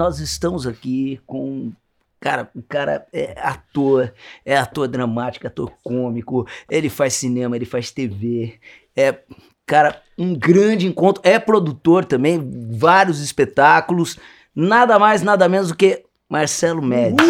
nós estamos aqui com. Cara, o cara é ator, é ator dramático, ator cômico, ele faz cinema, ele faz TV, é, cara, um grande encontro, é produtor também, vários espetáculos, nada mais, nada menos do que Marcelo Médici.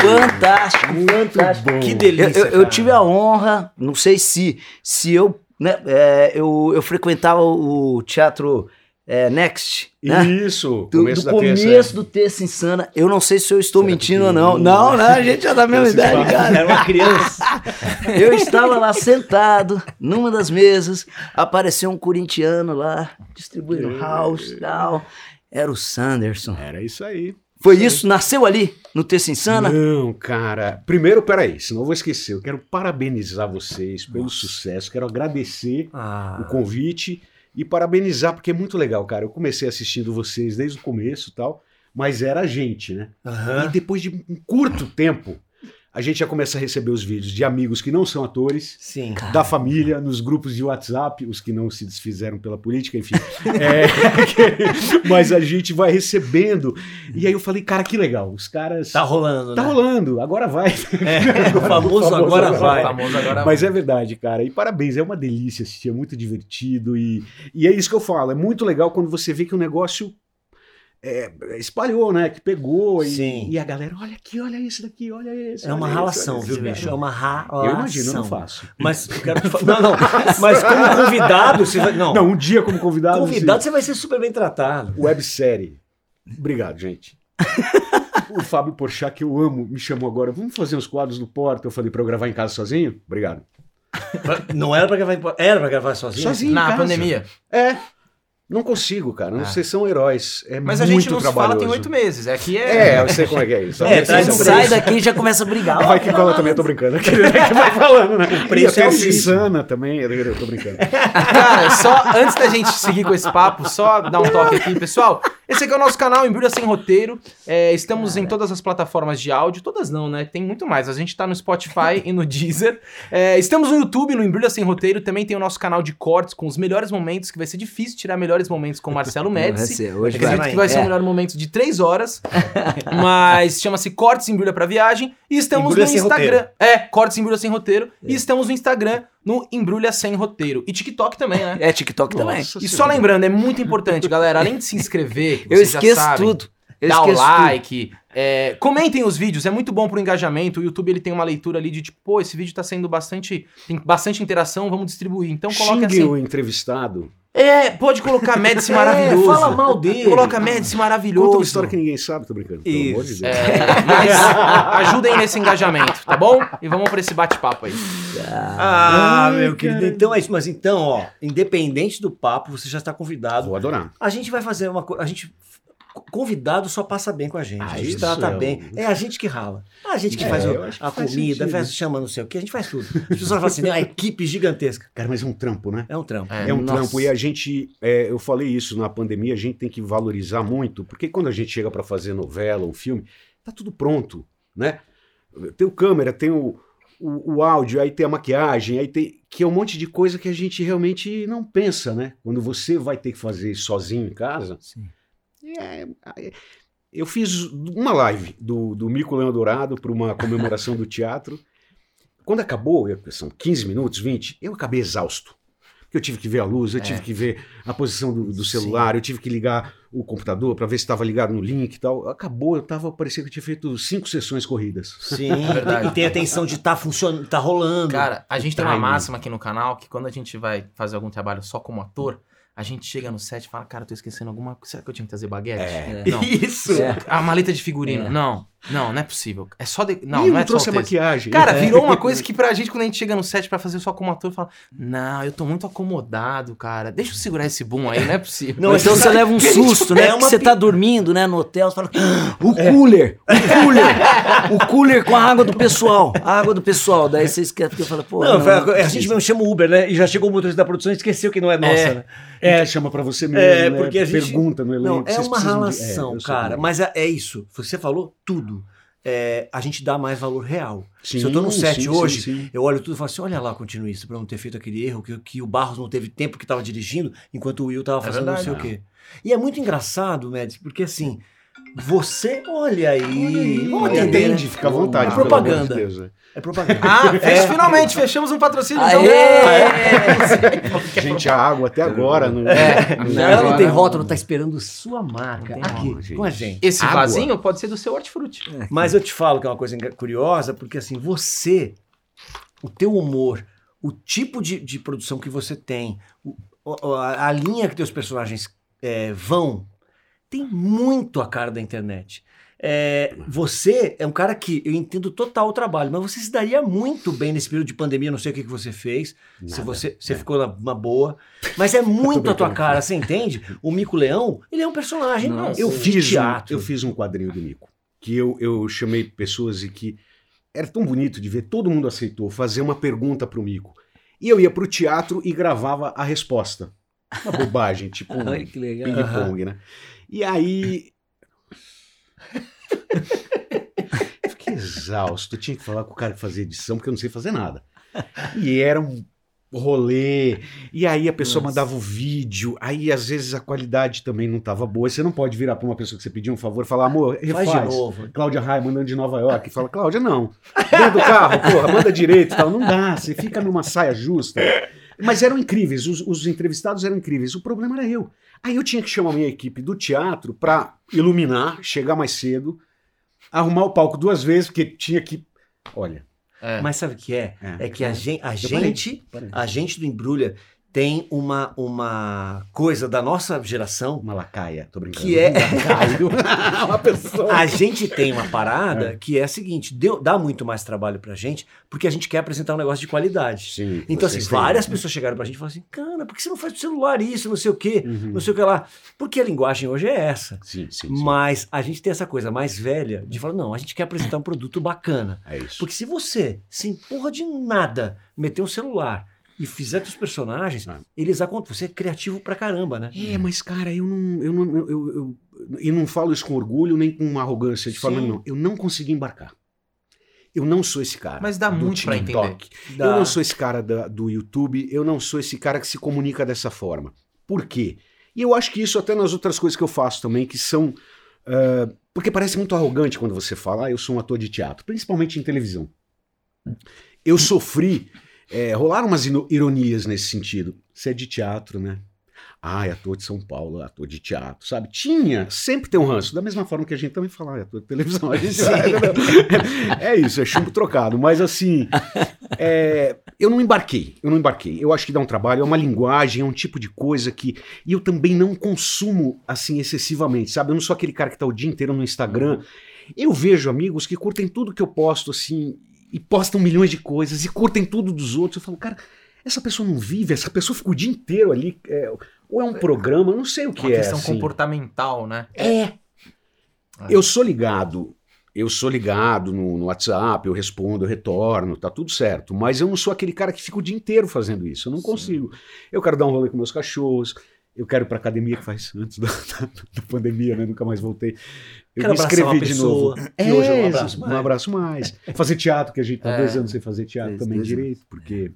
Fantástico, Muito fantástico. bom. Que delícia. Eu, eu- eu tive a honra, não sei se, se eu, né, é, eu, eu frequentava o teatro é, Next, né? Isso, Do, começo do da começo terça. do Terça Insana. Eu não sei se eu estou Será mentindo ou não. Não, não, a gente é da mesma idade, cara. Era uma criança. Eu estava lá sentado, numa das mesas, apareceu um corintiano lá, distribuindo house e tal. Era o Sanderson. Era isso aí. Foi isso? Nasceu ali, no Terça Insana? Não, cara. Primeiro, peraí, senão eu vou esquecer. Eu quero parabenizar vocês pelo sucesso. Quero agradecer Ah, o convite e parabenizar, porque é muito legal, cara. Eu comecei assistindo vocês desde o começo e tal, mas era a gente, né? E aham. depois de um curto tempo, a gente já começa a receber os vídeos de amigos que não são atores, Sim. da família, nos grupos de WhatsApp, os que não se desfizeram pela política, enfim. É, mas a gente vai recebendo. E aí eu falei, cara, que legal. Os caras. Tá rolando, Tá né? rolando, agora vai. É, o famoso, famoso agora agora vai. vai. famoso agora Mas é verdade, cara. E parabéns, é uma delícia assistir, é muito divertido. E, e é isso que eu falo, é muito legal quando você vê que o negócio é, espalhou, né? Que pegou. E, Sim. e a galera, olha aqui, olha esse daqui, olha esse. É uma ralação, viu, esse, bicho? É uma ralação. Eu imagino, eu não faço. Mas eu quero te falar. Não, não. Mas como convidado, você vai. Não. Não, um dia como convidado. convidado, você vai ser super bem tratado. websérie. Obrigado, gente. o Fábio Porchat, que eu amo, me chamou agora. Vamos fazer uns quadros no Porta. Eu falei pra eu gravar em casa sozinho? Obrigado. Não era pra gravar. em- Era pra gravar sozinho? Sozinho. em Na casa. pandemia. É. Não consigo, cara. Não, Ah. Vocês são heróis. É Mas a muito gente não se trabalhoso. fala tem oito meses. Aqui é. É, eu sei como é que é isso. É, Você traz um Sai daqui e já começa a brigar. Vai que cola também, eu tô brincando. Que vai falando, né? e é a o mesmo. Insana também, eu tô brincando. Cara, só antes da gente seguir com esse papo, só dar um toque aqui, pessoal. Esse aqui é o nosso canal Embrulha Sem Roteiro. É, estamos em todas as plataformas de áudio, todas não, né? Tem muito mais. A gente tá no Spotify e no Deezer. É, estamos no YouTube, no Embrulha Sem Roteiro. Também tem o nosso canal de cortes com os melhores momentos, que vai ser difícil tirar melhores momentos com o Marcelo Vai Médici. ser, hoje Vai Acredito ser. que vai ser É. um melhor momento de três horas. mas chama-se Cortes Embrulha pra Viagem. E estamos Embrulha no Instagram. Roteiro. É, Cortes Embrulha Sem Roteiro. E estamos no Instagram, no Embrulha Sem Roteiro. E TikTok também, né? É TikTok também. Nossa E só Senhora. lembrando, é muito importante, galera, além de se inscrever, Eu esqueço sabem, tudo. Eu dá o tudo. like, é, comentem os vídeos, é muito bom pro engajamento. O YouTube ele tem uma leitura ali de tipo, pô, esse vídeo tá sendo bastante. tem bastante interação, vamos distribuir. Então coloca Xinguem assim. o entrevistado. É, pode colocar Médici maravilhoso. É, fala mal dele. Coloca Médici maravilhoso. Conta uma história que ninguém sabe, tô brincando. Pelo amor de Isso. Deus. É, mas ajudem nesse engajamento, tá bom? E vamos pra esse bate-papo aí. Ah, Ai, meu querido. cara. Então é isso. Mas então, ó, independente do papo, você já está convidado. Vou adorar. A gente vai fazer uma coisa. A gente. Convidado só passa bem com a gente. Ah, a gente isso trata é um- bem. É a gente que rala. A gente que É, faz o- que a faz comida, faz, chama não sei o que, a gente faz tudo. As pessoas falam assim, "Não, a equipe gigantesca. Cara, mas é um trampo, né? É um trampo. É, É um Nossa. trampo e a gente, é, eu falei isso na pandemia, a gente tem que valorizar muito, porque quando a gente chega para fazer novela ou filme, tá tudo pronto, né? Tem o câmera, tem o, o, o áudio, aí tem a maquiagem, aí tem que é um monte de coisa que a gente realmente não pensa, né? Quando você vai ter que fazer sozinho em casa. Sim. É, é, eu fiz uma live do, do Mico Leão Dourado para uma comemoração do teatro. Quando acabou, eu- são 15 minutos, 20, eu acabei exausto. Porque eu tive que ver a luz, eu É. tive que ver a posição do, do celular, eu tive que ligar o computador para ver se estava ligado no link e tal. Acabou, eu tava, parecia que eu tinha feito cinco sessões corridas. Sim, e tem a tensão de tá funcionando, tá rolando. Cara, a gente tem uma máxima aqui no canal que quando a gente vai fazer algum trabalho só como ator, a gente chega no set e fala, cara, tô esquecendo alguma coisa. Será que eu tinha que trazer baguete? É. Não. Isso. É. A maleta de figurino. É. Não, não, não é possível. É só de... Não, Ih, não não é trouxe só a maquiagem. Cara, É. virou uma coisa que pra gente, quando a gente chega no set pra fazer só como ator, fala: Não, eu tô muito acomodado, cara. Deixa eu segurar esse boom aí, não é possível. Não, então você leva um susto, né? É uma você tá dormindo, né, no hotel, você fala, "Ah, o cooler, o cooler, o cooler com a água do pessoal, a água do pessoal. Daí você esquece, porque fala, pô, Não, não, foi- não a gente mesmo chama o Uber, né? E já chegou o motorista da produção e esqueceu que não é nossa, É. né? É, chama pra você mesmo, É, né? porque a gente- Pergunta no elenco. Não, é uma de- relação, É, eu sei cara. é. Mas é, é isso. Você falou tudo. é, a gente dá mais valor real. Sim, Se eu tô num set sim, hoje, sim. Eu olho tudo e falo assim: olha lá, continuista, pra não ter feito aquele erro, que, que o Barros não teve tempo que tava dirigindo, enquanto o Will tava É fazendo verdade, não sei o quê. E é muito engraçado, Mads, porque assim, você, olha aí, Olha, atender, Entende, né? fica à vontade. É pelo propaganda. amor de Deus, né? É propaganda. Ah, fez, É. finalmente, fechamos um patrocínio. Aê! Então, Gente, a água até agora. Não... É. Ela não tem rótulo, tá esperando sua marca Não aqui não, gente. com a gente. Esse Água. vasinho pode ser do seu hortifruti. Mas eu te falo que é uma coisa curiosa, porque assim, você, o teu humor, o tipo de, de produção que você tem, o- a, a linha que teus personagens é, vão, tem muito a cara da internet. É, você é um cara que eu entendo total o trabalho, mas você se daria muito bem nesse período de pandemia, não sei o que, que você fez, se Nada. você, você É. ficou na, na boa, mas é muito a tua cara, você entende? O Mico Leão, ele é um personagem Não, eu fiz, um, teatro. eu fiz um quadrinho do Nico, que eu, eu chamei pessoas e que era tão bonito de ver, todo mundo aceitou fazer uma pergunta pro Mico. E eu ia pro teatro e gravava a resposta. Uma bobagem, tipo um ping-pong, né? E aí. Eu fiquei exausto. Eu tinha que falar com o cara que fazia edição, porque eu não sei fazer nada. E era um rolê. E aí a pessoa Nossa. mandava o vídeo. Aí às vezes a qualidade também não estava boa. Você não pode virar para uma pessoa que você pediu um favor e falar, amor, refaz. Faz de novo. Cláudia Raia mandando de Nova York e fala, Cláudia, não. Dentro do carro, porra, manda direito e tal. Não dá, você fica numa saia justa. Mas eram incríveis, os, os entrevistados eram incríveis. O problema era eu. Aí eu tinha que chamar a minha equipe do teatro para iluminar, chegar mais cedo, arrumar o palco duas vezes, porque tinha que. Olha. É. Mas sabe o que é? É. É que a gente, a parei, gente, a gente do Embrulha tem uma, uma coisa da nossa geração. Uma lacaia, tô brincando. Que é- Um uma pessoa. A gente tem uma parada que é a seguinte: deu, dá muito mais trabalho pra gente, porque a gente quer apresentar um negócio de qualidade. Sim, Então, assim, várias pessoas chegaram pra gente e falaram assim: cara, por que você não faz pro celular isso, não sei o quê, Uhum. não sei o que lá? Porque a linguagem hoje é essa. Sim, sim, sim. Mas a gente tem essa coisa mais velha de falar: não, a gente quer apresentar um produto bacana. É isso. Porque se você, sem porra de nada, meter um celular e fizer teus personagens, Ah. eles acontecem. Você é criativo pra caramba, né? É, mas cara, eu não, eu não, eu, eu, eu, eu não falo isso com orgulho nem com arrogância de forma Sim. não. Eu não consegui embarcar. Eu não sou esse cara. Mas dá do muito pra TikTok. Dá. Eu não sou esse cara da- do YouTube, eu não sou esse cara que se comunica dessa forma. Por quê? E eu acho que isso até nas outras coisas que eu faço também, que são. ah, porque parece muito arrogante quando você fala, ah, eu sou um ator de teatro, principalmente em televisão. Eu sofri. É, rolaram umas ironias nesse sentido. Você é de teatro, né? Ah, é ator de São Paulo, ator de teatro, sabe? Tinha, sempre tem um ranço. Da mesma forma que a gente também fala, ah, é ator de televisão. A gente vai, é isso, é chumbo trocado. Mas assim, é, eu não embarquei, eu não embarquei. Eu acho que dá um trabalho, é uma linguagem, é um tipo de coisa que. E eu também não consumo assim excessivamente, sabe? Eu não sou aquele cara que tá o dia inteiro no Instagram. Eu vejo amigos que curtem tudo que eu posto, assim, e postam milhões de coisas, e curtem tudo dos outros. Eu falo, cara, essa pessoa não vive, essa pessoa fica o dia inteiro ali. é, ou é um programa, eu não sei o que Uma é. questão assim. comportamental, né? É. Eu sou ligado. Eu sou ligado no, no WhatsApp, eu respondo, eu retorno, tá tudo certo. Mas eu não sou aquele cara que fica o dia inteiro fazendo isso. Eu não consigo. Eu quero dar um rolê com meus cachorros. Eu quero ir pra academia, que faz antes da, da- da pandemia, né? Nunca mais voltei. Eu Quero me inscrevi de pessoa, novo. que hoje eu não abraço mais. Um abraço mais. Fazer teatro, que a gente tá É. dois anos sem fazer teatro Dois- também dois direito, porque.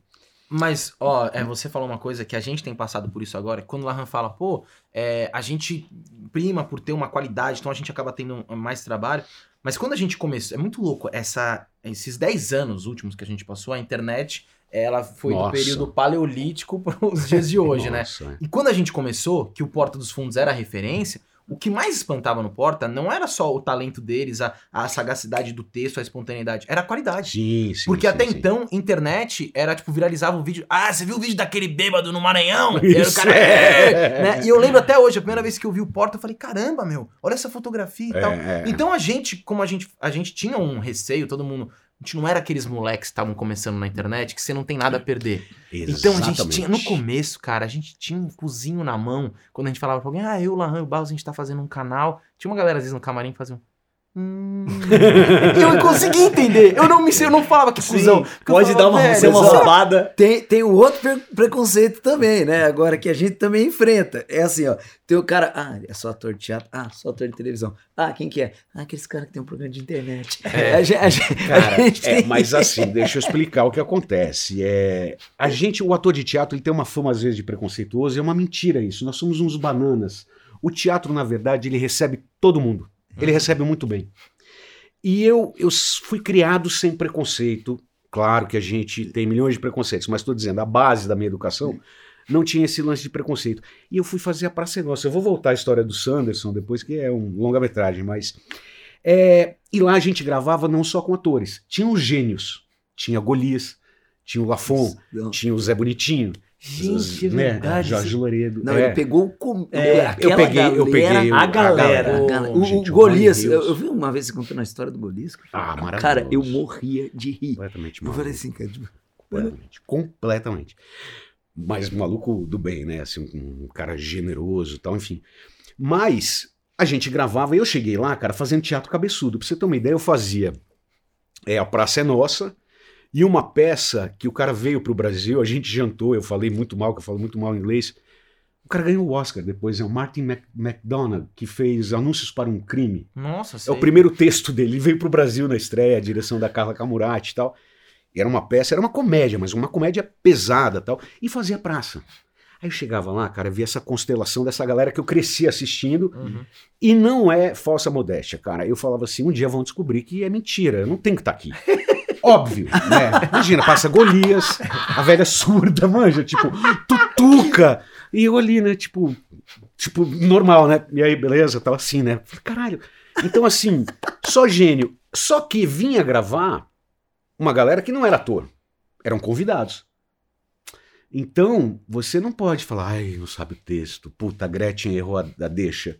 Mas, ó, é, você falou uma coisa que a gente tem passado por isso agora. Quando o Lahan fala, pô, é, a gente prima por ter uma qualidade, então a gente acaba tendo mais trabalho. Mas quando a gente começou, é muito louco, essa, esses 10 anos últimos que a gente passou, a internet, ela foi do Nossa. período paleolítico para os dias de hoje, né? Nossa, é. E quando a gente começou, que o Porta dos Fundos era a referência, o que mais espantava no Porta não era só o talento deles, a, a sagacidade do texto, a espontaneidade, era a qualidade. Sim, sim. Porque sim, até sim. então, internet era tipo, viralizava o vídeo. Ah, você viu o vídeo daquele bêbado no Maranhão? E Isso, cara, é. "É", né? E eu lembro até hoje, a primeira vez que eu vi o Porta, eu falei, caramba, meu, olha essa fotografia e É, tal. é. Então a gente, como a gente, a gente tinha um receio, todo mundo. A gente não era aqueles moleques que estavam começando na internet que você não tem nada a perder. Então a gente Exatamente. tinha, no começo, cara, a gente tinha um cozinho na mão. Quando a gente falava pra alguém, ah, eu, Lahan e o Barros, a gente tá fazendo um canal. Tinha uma galera às vezes no camarim que fazia um. Hum. Eu consegui entender. Eu não me eu não falava que cuzão. Porque eu pode falava, dar uma, velho, ser uma exato. roubada. Tem, tem um outro pre- preconceito também, né? Agora que a gente também enfrenta. É assim, ó. Tem o cara. Ah, é só ator de teatro. Ah, só ator de televisão. Ah, quem que é? Ah, aqueles caras que tem um programa de internet. É. A gente, a gente- a Cara, gente é, mas assim, deixa eu explicar o que acontece. É, a gente, o ator de teatro, ele tem uma fama às vezes de preconceituoso, e é uma mentira isso. Nós somos uns bananas. O teatro, na verdade, ele recebe todo mundo. Ele recebe muito bem. E eu, eu fui criado sem preconceito. Claro que a gente tem milhões de preconceitos, mas estou dizendo, a base da minha educação não tinha esse lance de preconceito. E eu fui fazer a Praça Nossa. Eu vou voltar à história do Sanderson depois, que é um longa-metragem, mas. é, e lá a gente gravava não só com atores, tinha os gênios. Tinha Golias, tinha o Lafon, tinha o Zé Bonitinho. Gente, é né? verdade. Jorge Loredo. Não, é. ele pegou o. Com... É, aquela eu peguei, eu peguei galera- o- a galera. a galera. O, gente, o Golias, eu, eu vi uma vez você contando a história do Golias. Ah, maravilhoso. Cara, eu morria de rir. Completamente Eu maluco. falei assim, cara, tipo, Completamente. Completamente. Mas maluco do bem, né? Assim, um cara generoso e tal, enfim. Mas a gente gravava e eu cheguei lá, cara, fazendo teatro cabeçudo. Pra você ter uma ideia, eu fazia é, A Praça é Nossa e uma peça que o cara veio pro Brasil, a gente jantou, eu falei muito mal, que eu falo muito mal inglês. O cara ganhou o Oscar depois, é o Martin Mac McDonagh, que fez Anúncios para um Crime. Nossa, É sei. o primeiro texto dele. Ele veio pro Brasil na estreia, a direção da Carla Camurati e tal. E era uma peça, era uma comédia, mas uma comédia pesada e tal. E fazia praça. Aí eu chegava lá, cara, via essa constelação dessa galera que eu cresci assistindo. Uhum. E não é falsa modéstia, cara. Eu falava assim: um dia vão descobrir que é mentira. Eu não tenho que estar aqui. Óbvio, né? Imagina, passa Golias, a velha surda, manja, tipo, tutuca. E eu ali, né, tipo, tipo, normal, né? E aí, beleza, tava assim, né? Caralho. Então, assim, só gênio. Só que vinha gravar uma galera que não era ator, eram convidados. Então, você não pode falar, ai, não sabe o texto, puta, a Gretchen errou a, a deixa.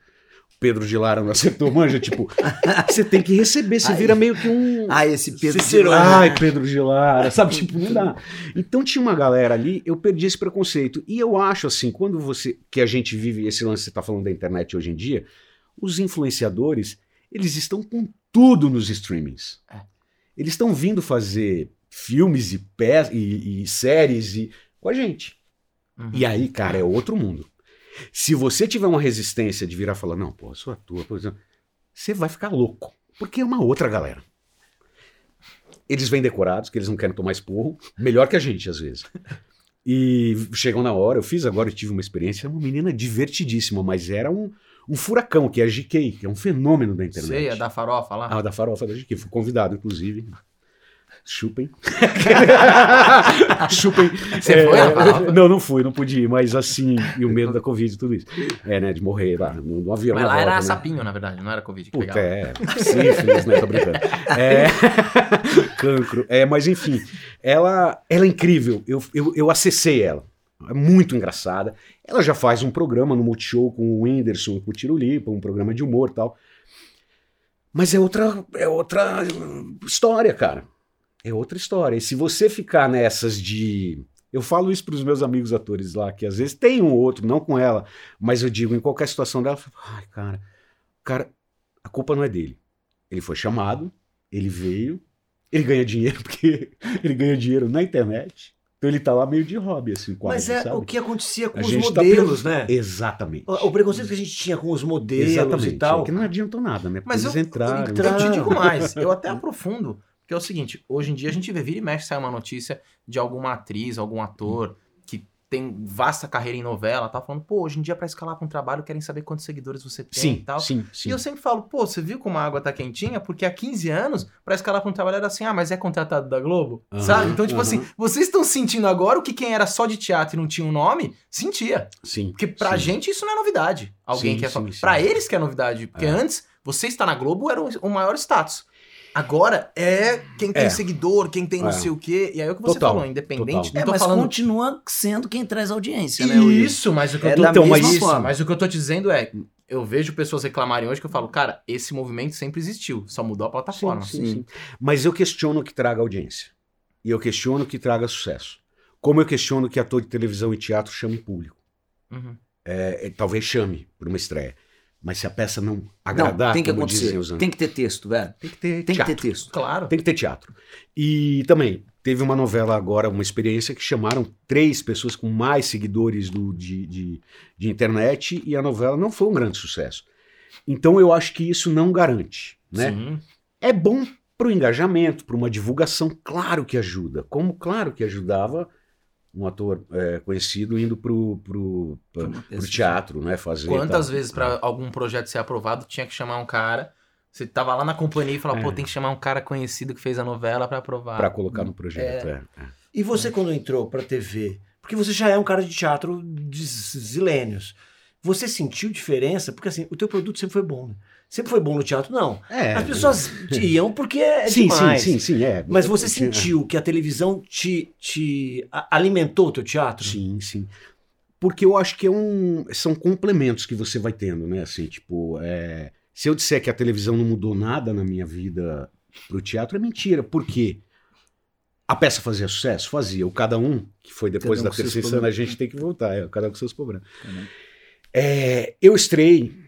Pedro de Lara não acertou, manja, tipo, você tem que receber, você Ai. vira meio que um. Ah, esse Pedro de Cicero. Lara. Ai, Pedro de Lara, sabe? Tipo, não dá. Então tinha uma galera ali, eu perdi esse preconceito. E eu acho assim, quando você. Que a gente vive esse lance que você tá falando da internet hoje em dia, os influenciadores, eles estão com tudo nos streamings. É. Eles estão vindo fazer filmes e, pe e, e séries e, com a gente. Uhum. E aí, cara, é outro mundo. Se você tiver uma resistência de virar e falar, não, pô, sou ator, por exemplo, você vai ficar louco. Porque é uma outra galera. Eles vêm decorados, que eles não querem tomar esporro, melhor que a gente, às vezes. E chegam na hora, eu fiz agora, eu tive uma experiência, uma menina divertidíssima, mas era um, um furacão, que é a GK, que é um fenômeno da internet. Sei, é da farofa lá. Ah, da farofa da GK, fui convidado, inclusive. Chupem. Chupem. Você foi na farofa? Não, não fui, não pude ir, mas assim, e o medo da Covid e tudo isso. É, né, de morrer lá no, no avião. Mas lá era volta, né? sapinho, na verdade, não era Covid que Puta, pegava. é. Sífilis, né? Tô brincando. É. Cancro. É, mas enfim, ela, ela é incrível. Eu, eu, eu acessei ela. É muito engraçada. Ela já faz um programa no Multishow com o Whindersson com o Tirulipa, um programa de humor e tal. Mas é outra, é outra história, cara. É outra história. E se você ficar nessas de. Eu falo isso para os meus amigos atores lá, que às vezes tem um ou outro, não com ela, mas eu digo, em qualquer situação dela, eu falo, ai, cara, cara, a culpa não é dele. Ele foi chamado, ele veio, ele ganha dinheiro, porque ele ganha dinheiro na internet. Então ele tá lá meio de hobby, assim, quase, Mas é sabe? o que acontecia com A os tá modelos, pre- né? Exatamente. O, o preconceito que a gente tinha com os modelos e tal. é que não adiantou nada, né? Porque Mas eu, eles entraram. eu, eu te digo mais, eu até aprofundo, que é o seguinte, hoje em dia a gente vê, vira e mexe, sai uma notícia de alguma atriz, algum ator que tem vasta carreira em novela, tá falando, pô, hoje em dia pra escalar pra um trabalho querem saber quantos seguidores você tem e Sim, tal. sim, sim. E eu sempre falo, pô, você viu como a água tá quentinha? Porque há 15 anos, pra escalar pra um trabalho era assim, ah, mas é contratado da Globo, Aham, sabe? Então, tipo aham. assim, vocês estão sentindo agora o que quem era só de teatro e não tinha um nome, sentia. Sim. Porque pra sim. gente isso não é novidade. Alguém Sim, que é sim, fa- sim. Pra eles que é novidade. Porque É. antes, você estar na Globo era o maior status. Agora é quem tem É. seguidor, quem tem não É. sei o quê. E aí é o que você Total, falou, independente. total. Não É, tô mas falando. continua sendo quem traz audiência, né? Isso, mas o que eu É tô Então, mas isso-. Mas o que eu tô te dizendo é, eu vejo pessoas reclamarem hoje que eu falo, cara, esse movimento sempre existiu, só mudou a plataforma. Sim, sim, sim. Mas eu questiono que traga audiência. E eu questiono que traga sucesso. Como eu questiono que ator de televisão e teatro chame público. Uhum. É, é, talvez chame por uma estreia. Mas se a peça não agradar, Não, tem que como acontecer. dizem os Tem que ter texto, velho. tem que ter Tem que ter teatro. texto. Claro. Tem que ter teatro. E também teve uma novela agora, uma experiência que chamaram três pessoas com mais seguidores do, de, de, de internet e a novela não foi um grande sucesso. Então eu acho que isso não garante. Né? Sim. É bom para o engajamento, para uma divulgação, claro que ajuda. Como claro que ajudava um ator é, conhecido indo pro, pro, pro, teatro, né? Fazer. Quantas vezes pra algum projeto ser aprovado tinha que chamar um cara? Você tava lá na companhia e falava, É. pô, tem que chamar um cara conhecido que fez a novela pra aprovar. Para colocar no projeto. é, é. E você, quando entrou pra TV, porque você já é um cara de teatro de zilênios, você sentiu diferença? Porque assim, o teu produto sempre foi bom, né? Sempre foi bom no teatro? Não. É, As pessoas iam porque é sim, demais. sim, sim, sim, é. Mas você sentiu que a televisão te, te alimentou o teu teatro? Sim, sim. Porque eu acho que é um, são complementos que você vai tendo, né? Assim, tipo, é, se eu disser que a televisão não mudou nada na minha vida pro teatro, é mentira. Por quê? A peça fazia sucesso? Fazia. O Cada Um, que foi depois um da terceira a gente tem que voltar. É, o Cada Um com seus problemas. É, eu estrei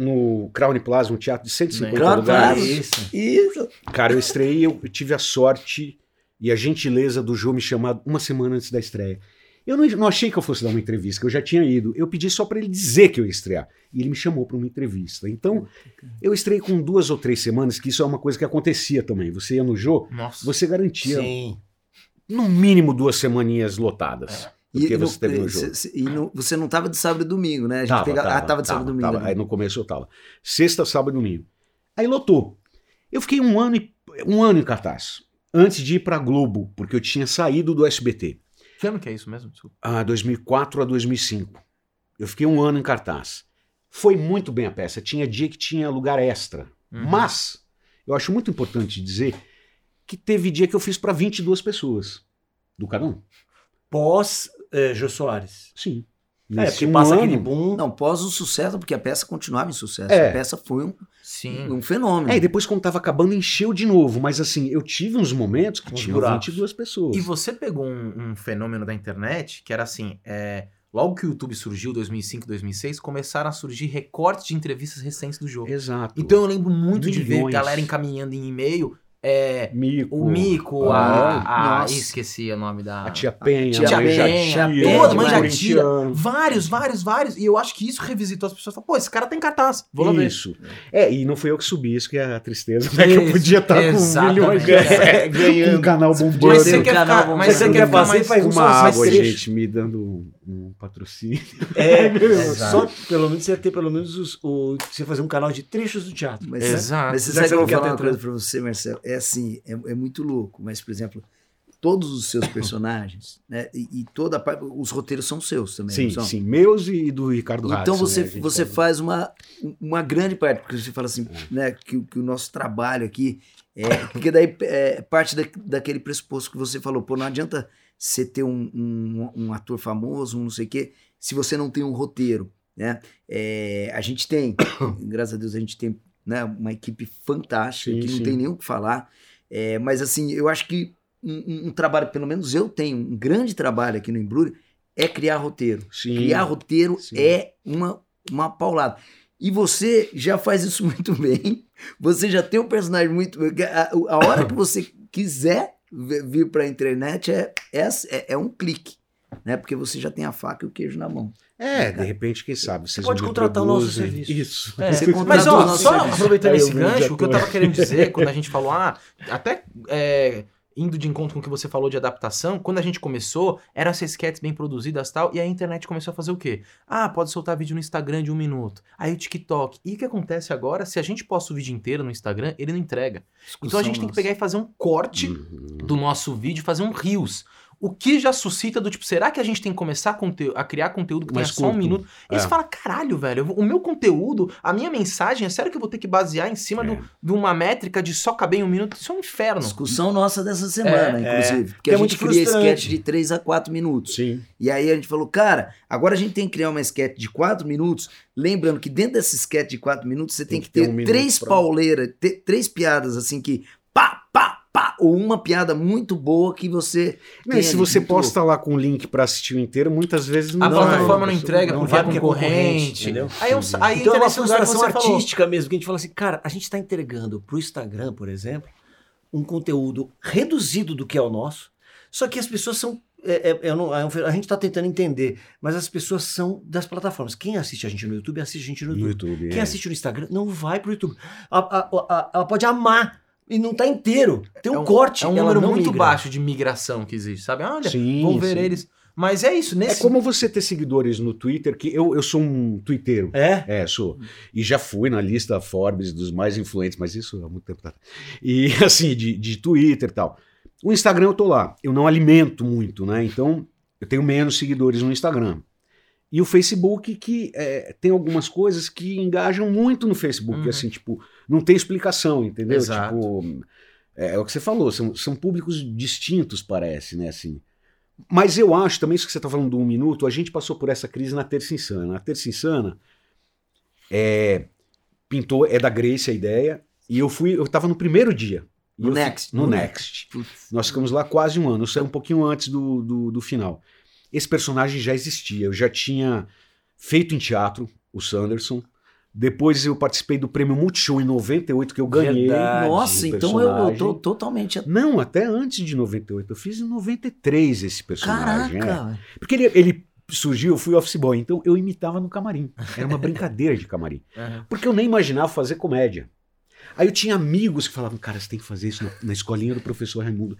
no Crown Plaza, um teatro de 150 Crown lugares. Isso. Isso. Cara, eu estreiei, eu tive a sorte e a gentileza do Jô me chamar uma semana antes da estreia. Eu não, não achei que eu fosse dar uma entrevista, que eu já tinha ido. Eu pedi só pra ele dizer que eu ia estrear. E ele me chamou pra uma entrevista. Então, eu estreiei com duas ou três semanas, que isso é uma coisa que acontecia também. Você ia no Jô, Nossa. você garantia Sim. no mínimo duas semaninhas lotadas. Porque E, no- você teve no Jô. cê- cê- e no- você não tava de sábado e domingo, né? A gente Tava, pega- tava, ah, tava de sábado e domingo. tava. né? Aí no começo eu tava. Sexta, sábado e domingo. Aí lotou. Eu fiquei um ano, e- um ano em cartaz. Antes de ir pra Globo, porque eu tinha saído do SBT. Que ano que é isso mesmo? Desculpa. Ah, 2004 a 2005. Eu fiquei um ano em cartaz. Foi muito bem a peça. Tinha dia que tinha lugar extra. Uhum. Mas, eu acho muito importante dizer que teve dia que eu fiz para 22 pessoas. Do cada um. Pós eh, Jô Soares. Sim. É, Nesse porque um passa ano- aquele boom. Não, pós o sucesso, porque a peça continuava em sucesso. É. A peça foi um, Sim. um fenômeno. É, e depois quando tava acabando, encheu de novo. Mas assim, eu tive uns momentos que tinha buracos. 22 pessoas. E você pegou um, um fenômeno da internet que era assim, é, logo que o YouTube surgiu, 2005, 2006, começaram a surgir recortes de entrevistas recentes do jogo. Exato. Então eu lembro muito de ver Milhões. galera encaminhando em e-mail, é, Mico, o Mico, Ah, a, a esqueci o nome da... a tia Penha, Tia a Penha, toda, o mãe Jatia. corintiano. Vários, vários, vários. E eu acho que isso revisitou as pessoas. Pô, esse cara tem cartaz. Vou lá ver. Isso. É, e não foi eu que subi isso, que é a tristeza. né, que eu podia estar com milhões de ganhando. Um canal bombando. Mas você quer ficar, mas fazer você quer passeio, mais... faz um uma água, gente, me dando um, patrocínio. É, Exato. só pelo menos você ia ter pelo menos os, o, você ia fazer um canal de trechos do teatro. Mas, Exato. mas você sabe que que eu vou falar uma coisa pra você, Marcelo? É assim, é, é muito louco, mas, por exemplo, todos os seus personagens, né? E, e toda a parte, os roteiros são seus também, Sim, são? sim. Meus e do Ricardo Então Hudson, você, né, você fala. faz uma, uma grande parte, porque você fala assim, né, que, que o nosso trabalho aqui é. Porque daí é parte da, daquele pressuposto que você falou, pô, não adianta você ter um, um, um ator famoso, um não sei o quê, se você não tem um roteiro, né? É, a gente tem, graças a Deus, a gente tem né, uma equipe fantástica, Sim, que não sim. tem nem o que falar. É, mas assim, eu acho que um, um- trabalho, pelo menos eu tenho, um grande trabalho aqui no Embrulho, é criar roteiro. Sim. Criar roteiro é uma, uma paulada. E você já faz isso muito bem. Você já tem um personagem muito. A, a hora que você quiser vir para a internet é, é, é, é um clique. Né? Porque você já tem a faca e o queijo na mão. É, de repente, quem sabe, vocês pode contratar o nosso serviço. Isso. É, Você mas ó, o nosso só serviço. aproveitando Aí esse gancho, o que eu ator. tava querendo dizer quando a gente falou, ah, até é, indo de encontro com o que você falou de adaptação, quando a gente começou, eram essas sketches bem produzidas e tal, e a internet começou a fazer o quê? Ah, pode soltar vídeo no Instagram de um minuto, aí o TikTok. E o que acontece agora, se a gente posta o vídeo inteiro no Instagram, ele não entrega. Então a gente tem que pegar e fazer um corte Uhum. do nosso vídeo, fazer um Reels. O que já suscita do tipo, será que a gente tem que começar a, conte- a criar conteúdo que tenha só um minuto? E É. você fala, caralho, velho, vou- o meu conteúdo, a minha mensagem, é sério que eu vou ter que basear em cima É. do- de uma métrica de só caber em um minuto? Isso é um inferno. Discussão nossa dessa semana, É, inclusive. Porque Que é a gente muito cria sketch de 3 a 4 minutos. Sim. E aí a gente falou, cara, agora a gente tem que criar uma sketch de 4 minutos. Lembrando que dentro dessa sketch de 4 minutos você tem, Tem que ter ter um três pra- pauleiras, ter- três piadas assim que pá, pá, pá, ou uma piada muito boa que você. Não, e se você muito posta lá com o link pra assistir o inteiro, muitas vezes não A plataforma não Você- entrega não porque é porque é concorrente. concorrente, entendeu? Aí, é um, aí então é entra uma frustração você falou. artística mesmo, que a gente fala assim, cara, a gente está entregando pro Instagram, por exemplo, um conteúdo reduzido do que é o nosso, só que as pessoas são. é, é, eu não- é um- a gente está tentando entender, mas as pessoas são das plataformas. Quem assiste a gente no YouTube, assiste a gente no No YouTube. YouTube. Quem é. assiste no Instagram não vai pro YouTube. A- a- a- ela pode amar e não tá inteiro. Tem um, corte. É um número muito migra. baixo de migração que existe, sabe? Olha, Sim, vão ver sim. eles. Mas é isso, É nesse. como você ter seguidores no Twitter, que eu, eu sou um twitteiro. É? É, sou. E já fui na lista Forbes dos mais influentes, mas isso há muito tempo atrás. E assim, de, de Twitter e tal. O Instagram eu tô lá. Eu não alimento muito, né? Então, eu tenho menos seguidores no Instagram. E o Facebook, que é, tem algumas coisas que engajam muito no Facebook, Uhum. assim, tipo, não tem explicação, entendeu? Exato. Tipo, é, é o que você falou, são, são públicos distintos, parece, né? Assim. Mas eu acho também, isso que você está falando do um minuto, a gente passou por essa crise na Terça Insana. Na Terça Insana, é, pintou, é da Grace a ideia, e eu fui, eu estava no primeiro dia. No Next. No No Next. Nós ficamos lá quase um ano, saí um pouquinho antes do, do, do final. Esse personagem já existia, eu já tinha feito em teatro, o Sanderson. Depois eu participei do prêmio Multishow em 98, que eu ganhei. Verdade. Nossa, então eu, eu tô totalmente. Não, até antes de 98. Eu fiz em 93 esse personagem. é. Caraca! Porque ele, ele surgiu, eu fui office boy, então eu imitava no camarim. Era uma brincadeira de camarim. Porque eu nem imaginava fazer comédia. Aí eu tinha amigos que falavam, cara, você tem que fazer isso na, na escolinha do professor Raimundo.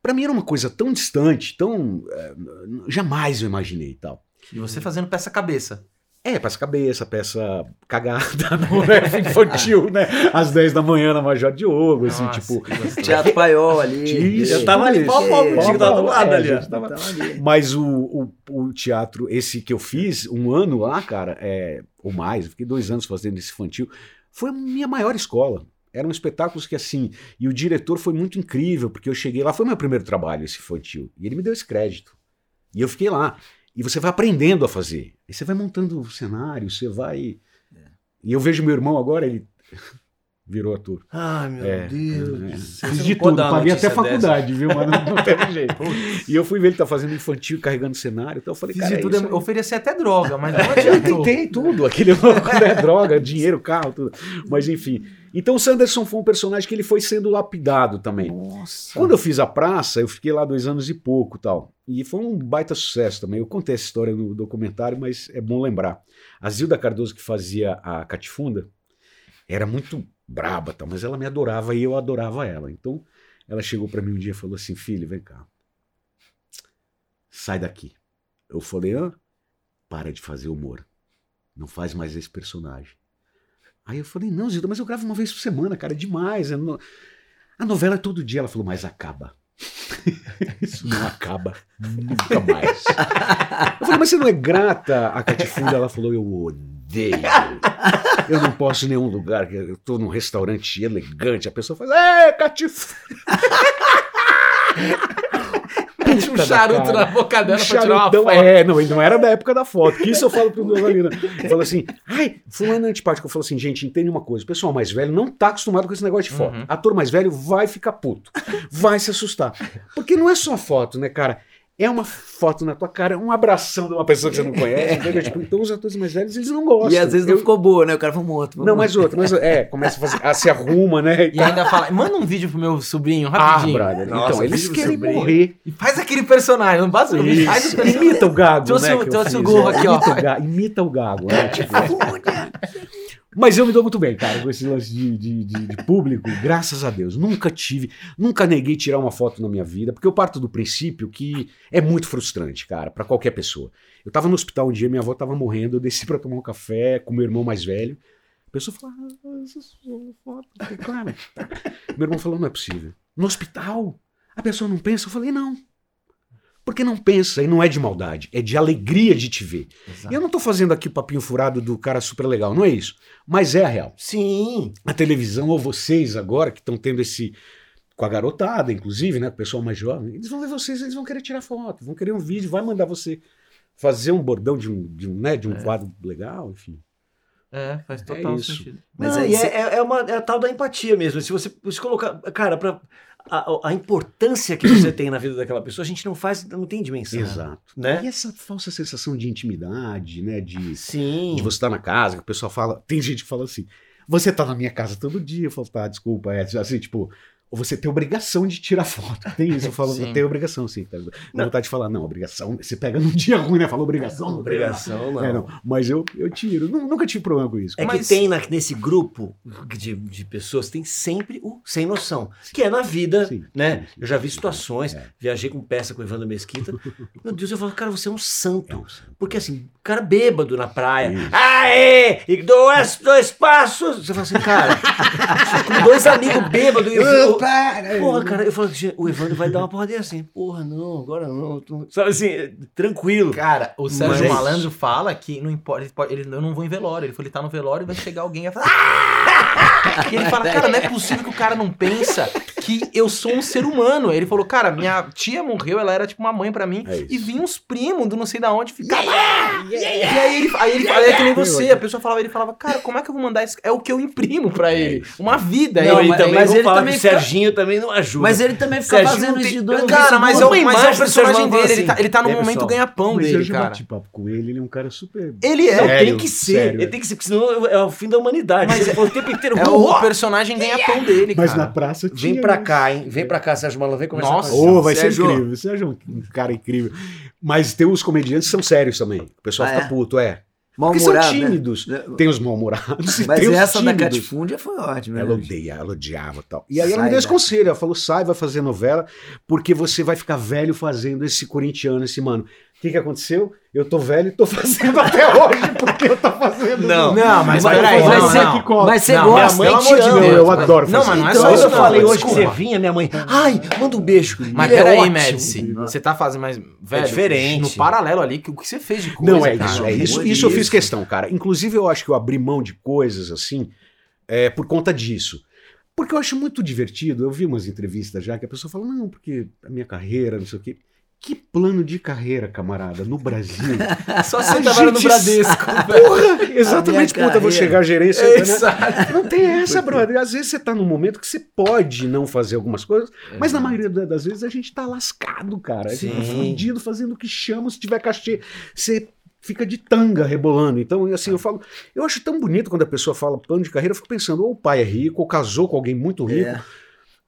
Pra mim era uma coisa tão distante, tão. eh, jamais eu imaginei e tal. E você fazendo peça cabeça. É, peça cabeça, peça cagada no ref infantil, né? Às 10 da manhã na Major Diogo, assim, Nossa, tipo. que gostoso. Teatro Paiol ali. Isso, Eu tava ali, pau pau contigo, tava do lado é, ali. gente tava- Tava ali. Mas o, o, o teatro, esse que eu fiz, um ano lá, cara, é, ou mais, eu fiquei dois anos fazendo esse infantil, foi a minha maior escola. Eram espetáculos que, assim, e o diretor foi muito incrível, porque eu cheguei lá, foi meu primeiro trabalho, esse infantil, e ele me deu esse crédito. E eu fiquei lá. E você vai aprendendo a fazer. E você vai montando o cenário, você vai. E eu vejo meu irmão agora, ele virou ator. Ai, meu É, Deus. é. Fiz Você de tudo, paguei até faculdade, viu? Mas não, não teve jeito. E eu fui ver ele tá fazendo infantil, carregando cenário, então eu falei, Fiz cara, de é tudo, aí. eu ofereci até droga, mas não Eu adiantou. tentei tudo, aquele louco, né? Droga, dinheiro, carro, tudo. Mas enfim. Então o Sanderson foi um personagem que ele foi sendo lapidado também. Nossa. Quando eu fiz a praça, eu fiquei lá dois anos e pouco tal. E foi um baita sucesso também. Eu contei essa história no documentário, mas é bom lembrar. A Zilda Cardoso, que fazia a Catifunda, era muito braba, tal, mas ela me adorava e eu adorava ela. Então ela chegou para mim um dia e falou assim: Filho, vem cá. Sai daqui. Eu falei: Hã? Para de fazer humor. Não faz mais esse personagem. Aí eu falei: Não, Zilda, mas eu gravo uma vez por semana, cara, é demais. é no- A novela é todo dia. Ela falou: Mas acaba. Isso não acaba nunca mais. Eu falei, mas você não é grata a Catifunda? Ela falou, eu odeio. Eu não posso em nenhum lugar, eu tô num restaurante elegante, a pessoa faz, é, Catifunda. Mete um charuto na boca dela pra tirar uma foto. É, não, não era da época da foto. Que isso eu falo pro meu Valina. Eu falo assim, ai, fulano é antipático. Eu falo assim, gente, entende uma coisa. O pessoal mais velho não tá acostumado com esse negócio de foto. Uhum. Ator mais velho vai ficar puto. Vai se assustar. Porque não é só foto, né, cara? É uma foto na tua cara, um abração de uma pessoa que você não conhece. entendeu? Tipo, então os atores mais velhos, eles não gostam. E às vezes não Eu- ficou boa, né? O cara vamos outro. Não, mas outro. Mas, é, começa a fazer, a se arruma, né? E ainda fala, manda um vídeo pro meu sobrinho, Ah, rapidinho. brother. Nossa, então, eles querem sobrinho. morrer. E faz aquele personagem, não basta o vídeo, faz o Isso. personagem. Imita o gago, Trouxe né? trouxe o gorro é. aqui, ó. imita O gago, imita o gago, né? Tipo, Mas eu me dou muito bem, cara, com esse lance de, de, de- de público, graças a Deus. Nunca tive, nunca neguei tirar uma foto na minha vida, porque eu parto do princípio que é muito frustrante, cara, pra qualquer pessoa. Eu tava no hospital um dia, minha avó tava morrendo, eu desci pra tomar um café com meu irmão mais velho. A pessoa falou, ah, essa foto. Cara, meu irmão falou, não é possível. No hospital, a pessoa não pensa? Eu falei, não. Porque não pensa, e não é de maldade, é de alegria de te ver. E eu não tô fazendo aqui o papinho furado do cara super legal, não é isso. Mas é a real. Sim. A televisão, ou vocês agora, que estão tendo esse. Com a garotada, inclusive, né? O pessoal mais jovem, eles vão ver vocês, eles vão querer tirar foto, vão querer um vídeo, vai mandar você fazer um bordão de um, de um, né, de um quadro legal, enfim. É, faz total isso. sentido. Mas Não, é, é- é uma, é a tal da empatia mesmo. Se você se colocar. Cara, pra, a, a importância que você tem na vida daquela pessoa, a gente não faz, não tem dimensão. Exato. Né? E essa falsa sensação de intimidade, né? De, Sim. de você estar na casa, que o pessoal fala. Tem gente que fala assim: você tá na minha casa todo dia. Eu falo, tá, desculpa. É assim, tipo, ou você tem obrigação de tirar foto. Tem isso, eu falo, Sim. tem obrigação, sim. Tá? Dá vontade de falar, não, obrigação. Você pega num dia ruim, né? Fala obrigação. não Obrigação, não. É, não. Mas eu, eu tiro. Nu- Nunca tive problema com isso. É Mas- que tem na- nesse grupo de, de pessoas, tem sempre o sem noção. Que é na vida, Sim. né? Eu já vi situações, É. viajei com peça com o Evandro Mesquita. Meu Deus, eu falo, cara, você é um santo. Não, Porque assim, o cara bêbado na praia. Isso. Aê! E dois, dois passos! Você fala assim, cara, com dois amigos bêbados. E eu, porra, cara, eu falo, "Gente, o Evandro vai dar uma porradinha assim. Porra, não, agora não. tu- Sabe assim, tranquilo. Cara, o Sérgio Mas- Malandro fala que não importa, ele pode- ele- eu não vou em velório. Ele falou, ele tá no velório e vai chegar alguém e vai falar. E ele fala, cara, não é possível que o cara não pensa que eu sou um ser humano. Ele falou, cara, minha tia morreu, ela era tipo uma mãe pra mim. É e vinha uns primos do não sei da onde ficar. E aí ele, aí ele fala, é que nem você, a pessoa falava, ele falava, cara, como é que eu vou mandar isso? É o que eu imprimo pra ele. Uma vida. Não, Aí ele mas- também. mas vou ele falar também que o fica- Serginho também não ajuda. Mas ele também fica Serginho fazendo isso de dois Cara, mas é, Uma o, mas é imagem o personagem dele, ele tá, ele tá no É, momento ganha-pão eu dele, já cara. bati papo com ele, ele é um cara super. Ele é. Sério, tem que ser. sério. Ele tem que ser, porque senão é o fim da humanidade. Mas ele falou o tempo inteiro. É "Uó!" o personagem ganha-pão dele, Mas cara. na praça tinha. Vem pra cá, hein? Vem pra cá, Sérgio Malandro. Vem conversar Nossa. com a. Ô, vai Sérgio. ser incrível. Sérgio é um cara incrível. Mas tem os comediantes que são sérios também. O pessoal Ah, fica é? puto, é. Porque são né? tímidos. Tem os mal-humorados e Mas tem os essa da tímidos. Catifúndia foi ótima. Ela né? odeia, ela odiava e tal. E aí ela me Sai deu esse conselho. Ela falou: sai, vai fazer novela, porque você vai ficar velho fazendo esse corintiano, esse mano. O que, que aconteceu? Eu tô velho e tô fazendo até hoje, porque eu tô fazendo. Não. Não, mas Mas- peraí, mas não, você não. que. Mas você Não, gosta. minha mãe te ama. Deus, eu adoro Não, fazer mas não é só Então, isso, eu não, falei hoje que você vinha, minha mãe. Ai, manda um beijo. Mas é peraí. Médici, você tá fazendo mais. Velho, diferente. No paralelo ali, que o que você fez de coisa. Não, é cara, isso, é pelo isso. Isso eu fiz questão, cara. Inclusive, eu acho que eu abri mão de coisas assim é, por conta disso. Porque eu acho muito divertido. Eu vi umas entrevistas já que a pessoa fala, não, porque a minha carreira, não sei o quê. Que plano de carreira, camarada, no Brasil? Só A você trabalha no gente Bradesco. Porra, exatamente eu vou chegar à gerência. É, né? Exato. Não tem essa, brother. Às vezes você tá num momento que você pode não fazer algumas coisas, mas na maioria da- das vezes a gente tá lascado, cara. A gente tá Sim. fudido fazendo o que chama, se tiver cachê. Você fica de tanga rebolando. Então, assim, eu falo, eu acho tão bonito quando a pessoa fala plano de carreira, eu fico pensando, ou o pai é rico, ou casou com alguém muito rico, É.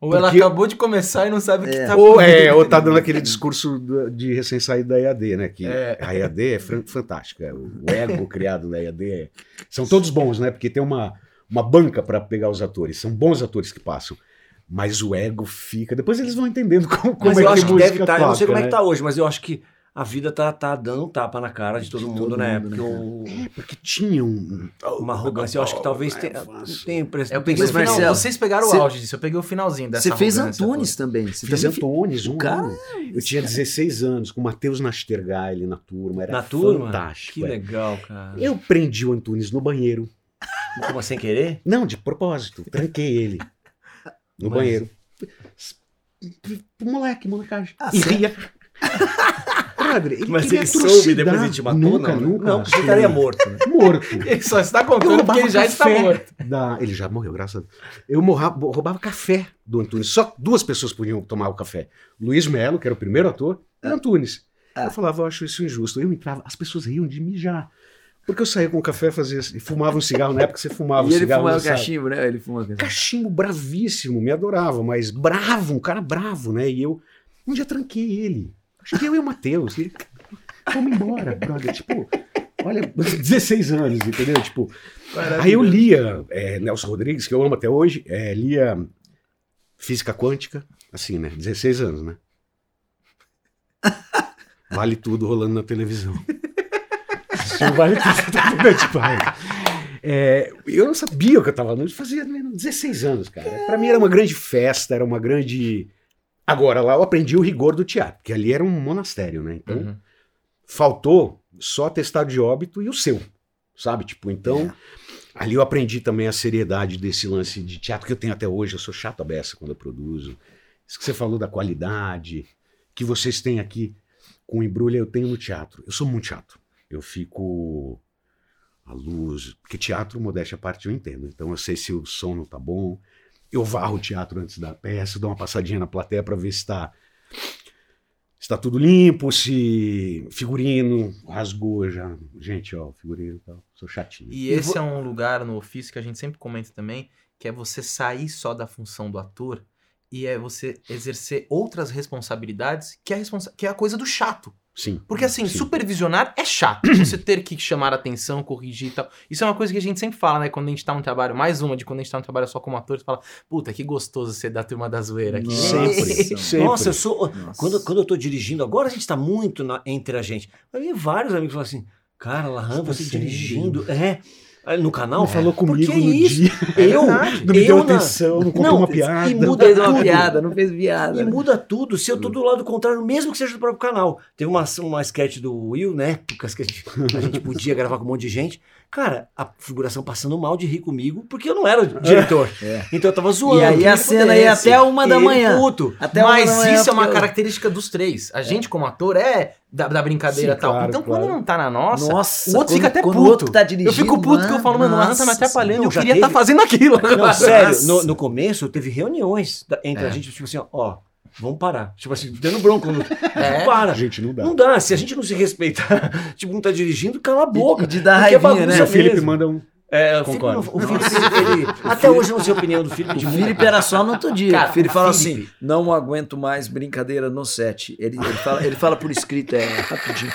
Ou ela Porque- acabou de começar e não sabe o que É. tá ou, é, ou tá dando aquele discurso de recém-saído da EAD, né? Que É. a EAD é fantástica. O ego criado da EAD é... São todos bons, né? Porque tem uma, uma banca para pegar os atores. São bons atores que passam. Mas o ego fica. Depois eles vão entendendo como, como Mas é eu que acho que deve estar. eu não sei como é que né? tá hoje, mas eu acho que a vida tá, tá dando um tapa na cara de todo mundo, todo né? mundo, Porque né, o- É, porque tinha um. uma arrogância. Eu acho que talvez É tenha. fácil. Tem impressão. Eu peguei Mas, final, Marcelo, vocês pegaram o auge disso, eu peguei o finalzinho dessa Você fez Antunes também. Você Fiz também Antunes, um cara- ano. Eu tinha 16 anos, com o Matheus Nastergaile na turma. Era Na turma? fantástico. Que é. legal, cara. Eu prendi o Antunes no banheiro. Como sem querer? Não, de propósito. Tranquei ele. No Mas- banheiro. Moleque, molecagem. Ah, e ria. Brother, ele Mas ele soube depois ele te matou? Nunca, não, né? nunca. Não, porque você estaria morto. Né? Morto. Ele só está contando porque roubava ele já está morto. da- Ele já morreu, graças a Deus. Eu morra- roubava café do Antunes. Só duas pessoas podiam tomar o café. Luiz Melo, que era o primeiro ator, e Antunes. Ah. Eu falava, eu acho isso injusto. Eu entrava, as pessoas riam de mim já. Porque eu saía com o café, fazia, e fumava um cigarro. Na época você fumava E um ele cigarro. fumava não sabe? cachimbo, né? Ele fumava cachimbo. Cachimbo bravíssimo, me adorava, mas bravo, um cara bravo, né? E eu um dia tranquei ele. Acho que eu e o Matheus. e Vamos embora, brother. Tipo, olha, 16 anos, entendeu? Tipo, aí eu lia é, Nelson Rodrigues, que eu amo até hoje, é, lia Física Quântica, assim, né? 16 anos, né? Vale tudo rolando na televisão. Assistiu Vale tudo? Tipo, é, eu não sabia o que eu tava falando, fazia menos 16 anos, cara. Pra mim era uma grande festa, era uma grande. Agora, lá eu aprendi o rigor do teatro, porque ali era um monastério, né? Então, Uhum. faltou só atestado de óbito e o seu, sabe? Tipo, então, ali eu aprendi também a seriedade desse lance de teatro que eu tenho até hoje. Eu sou chato a beça quando eu produzo. Isso que você falou da qualidade, que vocês têm aqui com o embrulho, eu tenho no teatro. Eu sou muito chato. Eu fico a luz, porque teatro, modéstia à parte, eu entendo. Então eu sei se o som não tá bom. Eu varro o teatro antes da peça, dou uma passadinha na plateia para ver se está está tudo limpo, se figurino rasgou já. Gente, ó, figurino e tal. Sou chatinho. E esse é um lugar no ofício que a gente sempre comenta também, que é você sair só da função do ator e é você exercer outras responsabilidades, que é a, responsa que é a coisa do chato. Sim. Porque assim, Sim. supervisionar é chato. Você ter que chamar atenção, corrigir e tal. Isso é uma coisa que a gente sempre fala, né? Quando a gente tá no trabalho, mais uma de quando a gente tá no trabalho só como ator, você fala, puta, que gostoso ser da turma da zoeira aqui. Sempre, sempre. Nossa, eu sou. Nossa. Quando, quando eu tô dirigindo, agora a gente tá muito na- entre a gente. Mas vi vários amigos falam assim: Cara, Lahan, você Sério? dirigindo. É. Aí No canal? Não falou comigo no isso? dia. Eu, Não me deu eu na- atenção, não contou Não, uma e piada. Não muda fez uma tudo. piada, não fez piada. E né? muda tudo. Se eu tô do lado contrário, mesmo que seja do próprio canal. Teve uma, uma sketch do Will, né? Épocas que a gente, a gente podia gravar com um monte de gente. Cara, a figuração passando mal de rir comigo, porque eu não era diretor. É. Então eu tava zoando. E aí a cena ia até uma da manhã. Puto. Até uma Mas da manhã, isso é uma eu- característica dos três. A gente, como ator, é da, da brincadeira e Sim, tal. claro, então, claro. quando não tá na nossa, Nossa, o outro fica até puto. o outro tá dirigindo, eu fico puto que eu falo, mano, o Alan tá me nossa, atrapalhando. eu queria estar teve- fazendo aquilo. Não, sério, Nossa. no, no começo teve reuniões entre a gente, tipo assim, ó, vamos parar. Tipo assim, dando bronco. No, É. Para. Gente, não dá. Não dá, se a gente não se respeitar, tipo, um tá dirigindo, cala a boca. E de dar é raivinha, bagunça né? O Felipe mesmo. manda um. É, o Concordo. Felipe, não- o Felipe, ele, até hoje eu não sei a opinião do Felipe O. Felipe era só no outro dia. Cara, o Felipe fala Felipe- assim: não aguento mais brincadeira no set. Ele, ele, fala, ele fala por escrito, é rapidinho.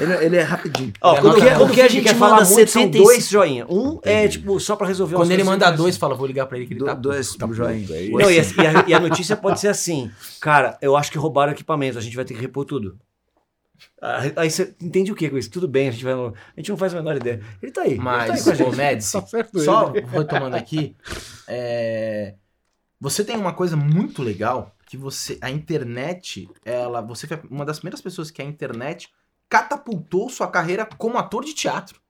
Ele, ele é rapidinho. Ó, É, quando quando o que a o gente Felipe quer falar manda muito são 75. dois joinha. Um é, tipo, só pra resolver Quando ele manda dois, fala, vou ligar pra ele que ele Do, tá. dois Tá joinha. é. Não, e, a, e a- e a notícia pode ser assim, cara, eu acho que roubaram o equipamento, a gente vai ter que repor tudo. Ah, Aí você entende o que com isso? Tudo bem, a gente, vai, a gente não faz a menor ideia. Ele tá aí. Mas, tá aí com a ô gente. Médici, Tá só ele. retomando aqui, é, você tem uma coisa muito legal que você, a internet, ela, você foi uma das primeiras pessoas que a internet catapultou sua carreira como ator de teatro.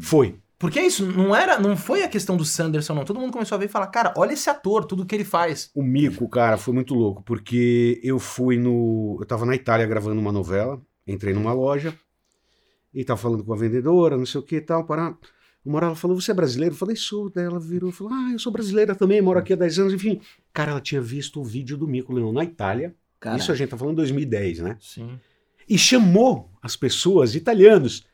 Foi. Porque é isso, não era, não foi a questão do Sanderson, não. Todo mundo começou a ver e falar, cara, olha esse ator, tudo que ele faz. O mico, cara, foi muito louco, porque eu fui no. Eu tava na Itália gravando uma novela, entrei numa loja e tava falando com a vendedora, não sei o que e tal. Para... Uma hora ela falou: Você é brasileiro? Eu falei: Sou. Daí ela virou e falou: Ah, eu sou brasileira também, moro aqui há 10 anos. Enfim, cara, ela tinha visto o vídeo do Mico Leão na Itália. Cara, Isso a gente tá falando em 2010, né? Sim. E chamou as pessoas italianos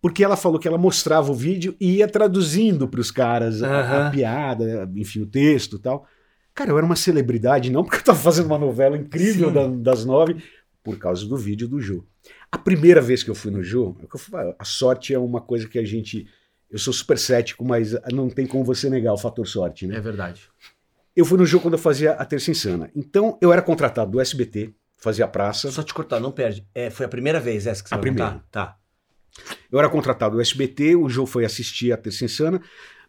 porque ela falou que ela mostrava o vídeo e ia traduzindo para os caras a- a, Aham. piada, enfim, o texto e tal. Cara, eu era uma celebridade, não porque eu estava fazendo uma novela incrível da- das nove, por causa do vídeo do Jô. A primeira vez que eu fui no Jô, é a sorte é uma coisa que a gente. Eu sou super cético, mas não tem como você negar o fator sorte, né? É verdade. Eu fui no Jô quando eu fazia a Terça Insana. Então, eu era contratado do SBT, fazia a praça. Só te cortar, não perde. É, foi a primeira vez essa que você A primeira. contar? Tá. Eu era contratado do SBT, o Jô foi assistir a Terça Insana.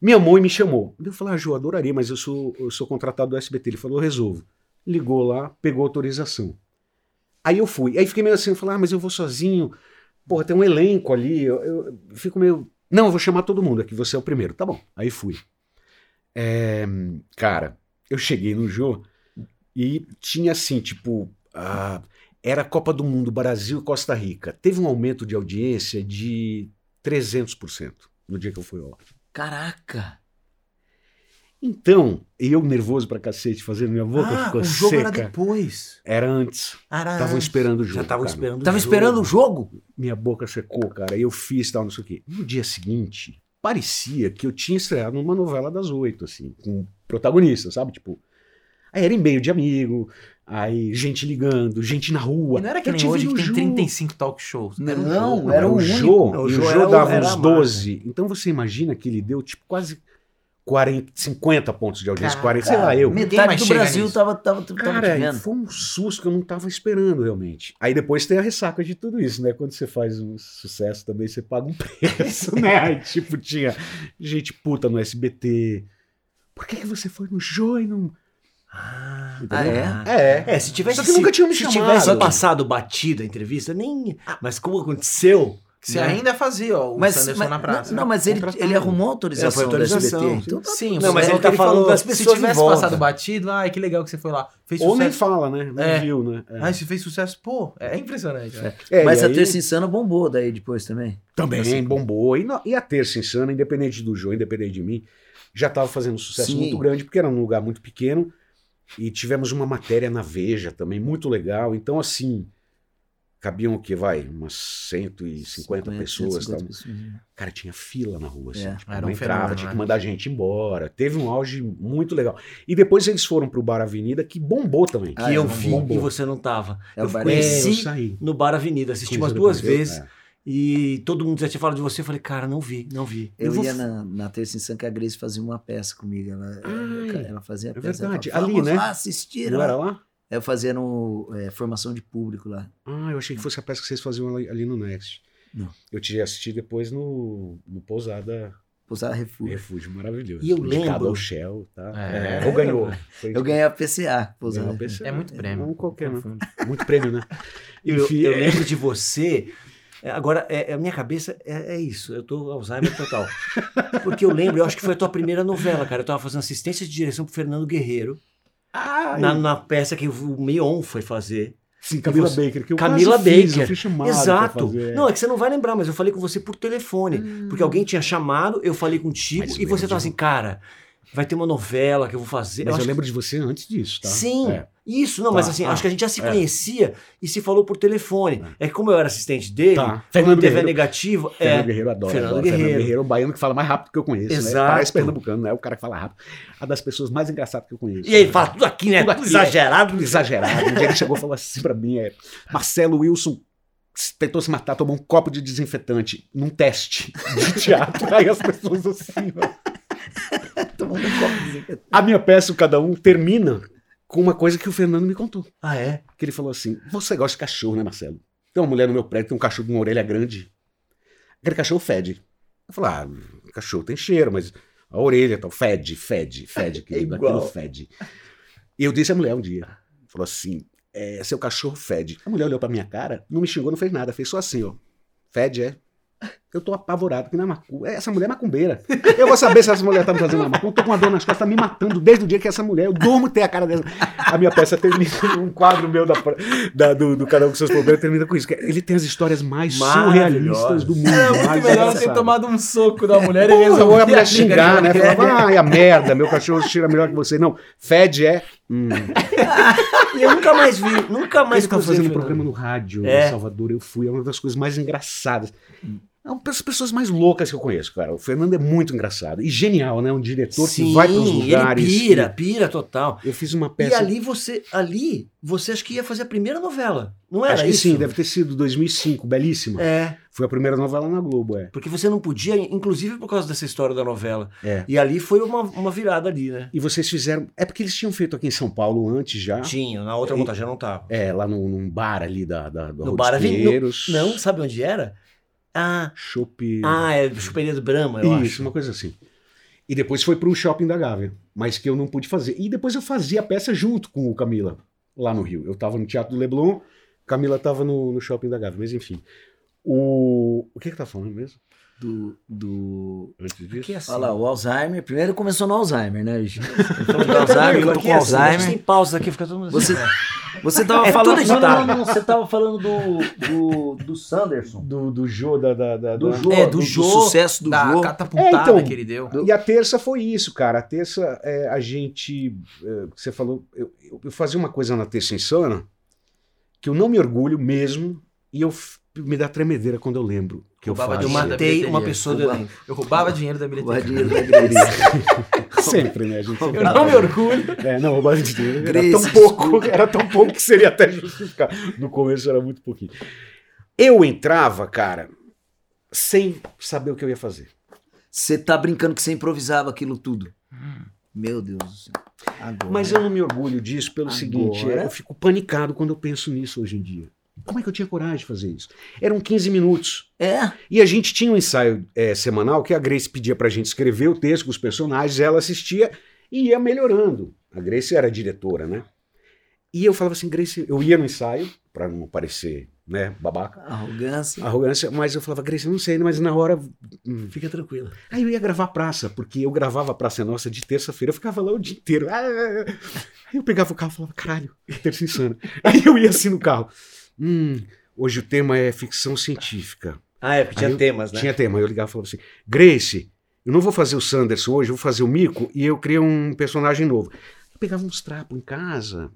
Minha mãe me chamou. Eu falei, ah, Jô, adoraria, mas eu sou, eu sou contratado do SBT. Ele falou, eu resolvo. Ligou lá, pegou autorização. Aí eu fui. Aí fiquei meio assim, eu falei, ah, mas eu vou sozinho. Porra, tem um elenco ali. Eu, eu fico meio. Não, eu vou chamar todo mundo aqui, você é o primeiro. Tá bom. Aí fui. É, cara, eu cheguei no Jô e tinha assim, tipo. Ah, era a Copa do Mundo Brasil e Costa Rica. Teve um aumento de audiência de 300% no dia que eu fui ar. Caraca. Então, eu nervoso pra cacete, fazendo minha boca ah, ficou o jogo seca. era depois. Era antes. Era antes. esperando o jogo. Já estavam esperando Tava o jogo. esperando o jogo? Minha boca secou, cara. Eu fiz tal, não sei o quê. No dia seguinte, parecia que eu tinha estreado numa novela das oito, assim, com protagonista, sabe? Tipo. Aí era e-mail de amigo, aí gente ligando, gente na rua. E não era que Eu nem tive hoje que tem Jô. 35 talk shows. Era um Não, era o. Jô. Não, o e Jô dava era uns a marca. 12. Então você imagina que ele deu tipo quase 40, 50 pontos de audiência, Cara, 40, sei lá, eu. Metade mais do Brasil nisso. tava, tava, tava Cara, vendo. foi um susto que eu não tava esperando realmente. Aí depois tem a ressaca de tudo isso, né? Quando você faz um sucesso também, você paga um preço, né? Aí, tipo, tinha gente puta no SBT. Por que, que você foi no Jô e não. Ah, Ah, é? É. É, se tivesse, Só que nunca tinham me se chamado. tivesse passado batido a entrevista, nem. Mas como aconteceu? Você né? ainda fazia, ó, o Mas, Sanderson mas- na praça. Não, mas ele, ele arrumou É, autorização, foi do autorização, SBT. Então, tá- Sim, Não, mas é ele o tá que falando das Se pessoas em tivesse passado batido, ai, que legal que você foi lá. Fez Ou nem sucesso. fala, né? Não É. viu, né? É. Ai, se fez sucesso, pô, é impressionante. né? É, mas a aí- Terça Insana bombou daí depois também. Também Assim, bombou. E, na- e a Terça Insana, independente do Jô, independente de mim, já estava fazendo um sucesso Sim. muito grande, porque era num lugar muito pequeno. E tivemos uma matéria na Veja também, muito legal. Então, assim, cabiam o que, vai? Umas 150 pessoas. 150 tal. pessoas. Cara, tinha fila na rua, assim. É, tipo, não um entrava, tinha né? que mandar a gente embora. Teve um auge muito legal. E depois eles foram pro Bar Avenida, que bombou também. Ah, que é, eu vi bombou. e você não tava. É eu Bar- É, eu conheci saí. no Bar Avenida, assisti umas Conheci duas depois, vezes é. E todo mundo já tinha falado de você. Eu falei, cara, não vi, não vi. Eu vou ia f- na, na Terça em Sam que a Grace fazia uma peça comigo. Ela, Ai, ela fazia a é peça. ela verdade. falava, Ali, né? lá assistir. Não lá." era lá? Eu fazia no, é, formação de público lá. Ah, eu achei que fosse a peça que vocês faziam ali, ali no Next. Não. Eu tinha assistido depois no, no Pousada Pousar refúgio. Refúgio, maravilhoso. E eu Indicado lembro- ao Shell, tá? É. Ou ganhou. Foi Eu ganhei a PCA. Pousar Ganhou a Refúgio. PCA. É muito prêmio. Não qualquer, né? Muito prêmio, né? Eu, Enfim, eu é- lembro de você. É, Agora, é, a minha cabeça é, é isso. Eu tô Alzheimer total. Porque eu lembro, eu acho que foi a tua primeira novela, cara. Eu tava fazendo assistência de direção pro Fernando Guerreiro. Ai, Na, na peça que o Mion foi fazer. Sim, Camila você- Baker. Que eu Camila quase fiz, Baker. eu fui chamado Exato. fazer. Não, é que você não vai lembrar, mas eu falei com você por telefone. Porque alguém tinha chamado, eu falei contigo Mas e você tava assim, cara, vai ter uma novela que eu vou fazer. Mas eu, acho lembro de você antes disso, que- tá? Sim, É. isso, não, Tá, mas assim, acho que a gente já se é. conhecia e se falou por telefone. É que como eu era assistente dele, Tá. quando Fernando teve a Guerreiro. negativa, Fernando é, Guerreiro adora. Fernando adora. Guerreiro. Fernando Guerreiro é o baiano que fala mais rápido que eu conheço. Exato. Né? Parece pernambucano, né? O cara que fala rápido. A das pessoas mais engraçadas que eu conheço. E ele fala tudo aqui, né? Tudo aqui, exagerado. Tudo exagerado. Um dia ele chegou e falou assim pra mim: é, Marcelo Wilson tentou se matar, tomou um copo de desinfetante num teste de teatro. Aí as pessoas assim, ó. Tomando um copo. A minha peça, o Cada Um, termina com uma coisa que o Fernando me contou. Ah, é? Que ele falou assim: Você gosta de cachorro, né, Marcelo? Tem uma mulher no meu prédio, tem um cachorro com uma orelha grande. Aquele cachorro fede. Eu falei: Ah, cachorro tem cheiro, mas a orelha tal, fede, fede, fede, querido, igual. aquilo fede. E eu disse à mulher um dia: Falou assim, é, seu cachorro fede. A mulher olhou pra minha cara, não me xingou, não fez nada, fez só assim, ó. Fede, é. Eu tô apavorado, porque não é macu... Essa mulher é macumbeira. Eu vou saber se essa mulher tá me fazendo uma macumba. Eu tô com uma dor nas costas, tá me matando desde o dia que essa mulher. Eu durmo ter a cara dessa. A minha peça termina um quadro meu da, da- do, do Cada Um com seus problemas, termina com isso. que Ele tem as histórias mais surrealistas do mundo. Era muito mais melhor ter tomado um soco da mulher e resolver ou a mulher a xingar, né? briga. Falava, ai, a merda, meu cachorro cheira melhor que você. Não, fede é. Hum. E eu nunca mais vi, nunca mais Ele tava cruzei, fazendo um programa no rádio É. em Salvador, eu fui, é uma das coisas mais engraçadas. É uma das pessoas mais loucas que eu conheço, cara. O Fernando é muito engraçado e genial, né? Um diretor Sim, que vai para os lugares. ele pira, pira total. Eu fiz uma E peça. ali você, ali, você acho que ia fazer a primeira novela, não era acho que isso? sim, deve ter sido 2005, belíssima. É, Foi a primeira novela na Globo, é. porque você não podia, inclusive por causa dessa história da novela. É. E ali foi uma, uma virada ali, né? E vocês fizeram. É porque eles tinham feito aqui em São Paulo antes já. Tinha, na outra E- montagem não tava. É, lá num, num bar ali da, da, do No bar. Pinheiros. Não, sabe onde era? Ah, Chopp. ah é Chuperia do Brahma, eu Isso, acho. uma coisa assim. E depois foi pro shopping da Gávea, mas que eu não pude fazer. E depois eu fazia a peça junto com o Camila, lá no Rio. Eu tava no Teatro do Leblon, Camila tava no, no shopping da Gávea, mas enfim. O, o que que tá falando mesmo? Do, do... Antes disso? Assim, Olha lá, o Alzheimer. Primeiro começou no Alzheimer, né? gente? falando do Alzheimer, eu tô com assim, Alzheimer. Sem pausa aqui, fica todo mundo Você, assim. você tava É falando. tudo Não, não, não, não, Você tava falando do, do, do Sanderson. Do, do Jô, da... da, da- Do Jô, É, do do, Jô, sucesso do da Jô. catapultada É, então, que ele deu. E a terça foi isso, cara. A terça, é, a gente. é, você falou. Eu, eu- fazia uma coisa na terça insana que eu não me orgulho mesmo e eu me dá tremedeira quando eu lembro que eu Roubava faço. Eu dinheiro da matei bilheteria. uma pessoa do Roubava- elenco. Eu roubava dinheiro da bilheteria. dinheiro da Grace. Sempre, né? A gente sempre- Eu não me orgulho. É, não, roubar dinheiro era Grace, tão pouco, era tão pouco que seria até justificar. No começo era muito pouquinho. Eu entrava, cara, sem saber o que eu ia fazer. Você tá brincando que você improvisava aquilo tudo. Meu Deus do céu. Agora. Mas eu não me orgulho disso pelo Agora? seguinte, é, eu fico panicado quando eu penso nisso hoje em dia. Como é que eu tinha coragem de fazer isso? Eram 15 minutos. É, E a gente tinha um ensaio é, semanal que a Grace pedia pra gente escrever o texto com os personagens, ela assistia e ia melhorando. A Grace era a diretora, né? E eu falava assim, Grace, eu ia no ensaio, pra não parecer, né, babaca, arrogância. arrogância, mas eu falava, Grace, eu não sei, mas na hora. hum. Fica tranquilo. Aí eu ia gravar Praça, porque eu gravava Praça Nossa de terça-feira, eu ficava lá o dia inteiro. Aí eu pegava o carro e falava, caralho, terça insana. Aí eu ia assim no carro. Hum, hoje o tema é ficção científica. Ah, é, porque tinha eu- temas, né? Tinha tema. Aí eu ligava e falava assim: Grace, eu não vou fazer o Sanderson hoje, eu vou fazer o Mico e eu criei um personagem novo. Eu pegava uns trapos em casa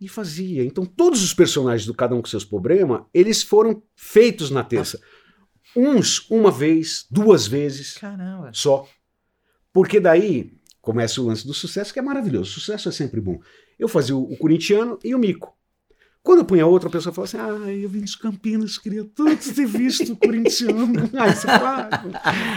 e fazia. Então todos os personagens do Cada Um com Seus Problemas, eles foram feitos na terça. Uns uma vez, duas vezes Caramba. só. Porque daí começa o lance do sucesso, que é maravilhoso. Sucesso é sempre bom. Eu fazia o, o corintiano e o mico. Quando eu punha outra, a pessoa falava assim: Ah, eu vim de Campinas, queria tanto ter visto o corintiano. Aí você faz,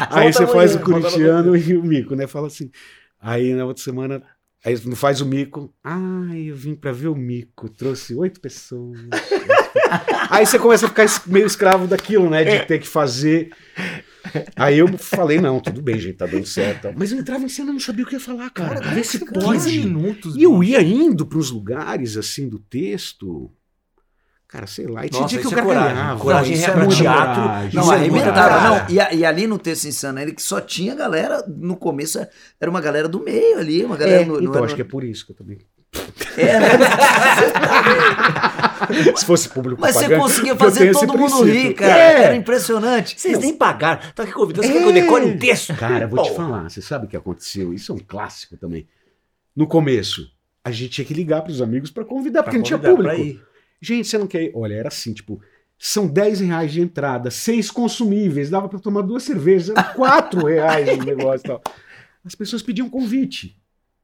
aí você faz o corintiano e o mico, né? Fala assim. Aí na outra semana, aí não faz o mico. Ah, eu vim pra ver o mico, trouxe oito pessoas. Aí você começa a ficar meio escravo daquilo, né? De ter que fazer. Aí eu falei, não, tudo bem, gente, tá dando certo. Mas eu entrava em cena não sabia o que ia falar, cara. Vê se 15 pode. minutos. E eu ia indo para os lugares, assim, do texto. Cara, sei lá. E tinha Nossa, dia que eu é coragem. gargalhava. Coragem Isso é muita teatro. coragem, Não, arrebentava. coragem. Não, e, a- e ali no texto insano, ele que só tinha galera, no começo era uma galera do meio ali, uma galera É, no, então, no- acho que é por isso que eu também. É, né? Se fosse público Mas você pagante, conseguia fazer todo mundo princípio. rir, cara. É. Era impressionante. Vocês nem pagaram. Tá aqui convidando. Você É. quer que eu decore um texto? Cara, vou te Pô. falar, você sabe o que aconteceu? Isso é um clássico também. No começo, a gente tinha que ligar para os amigos para convidar, porque não tinha pra público. Gente, você não quer ir? Olha, era assim, tipo, são 10 reais de entrada, seis consumíveis, dava para tomar duas cervejas, era 4 reais o negócio e tal. As pessoas pediam convite.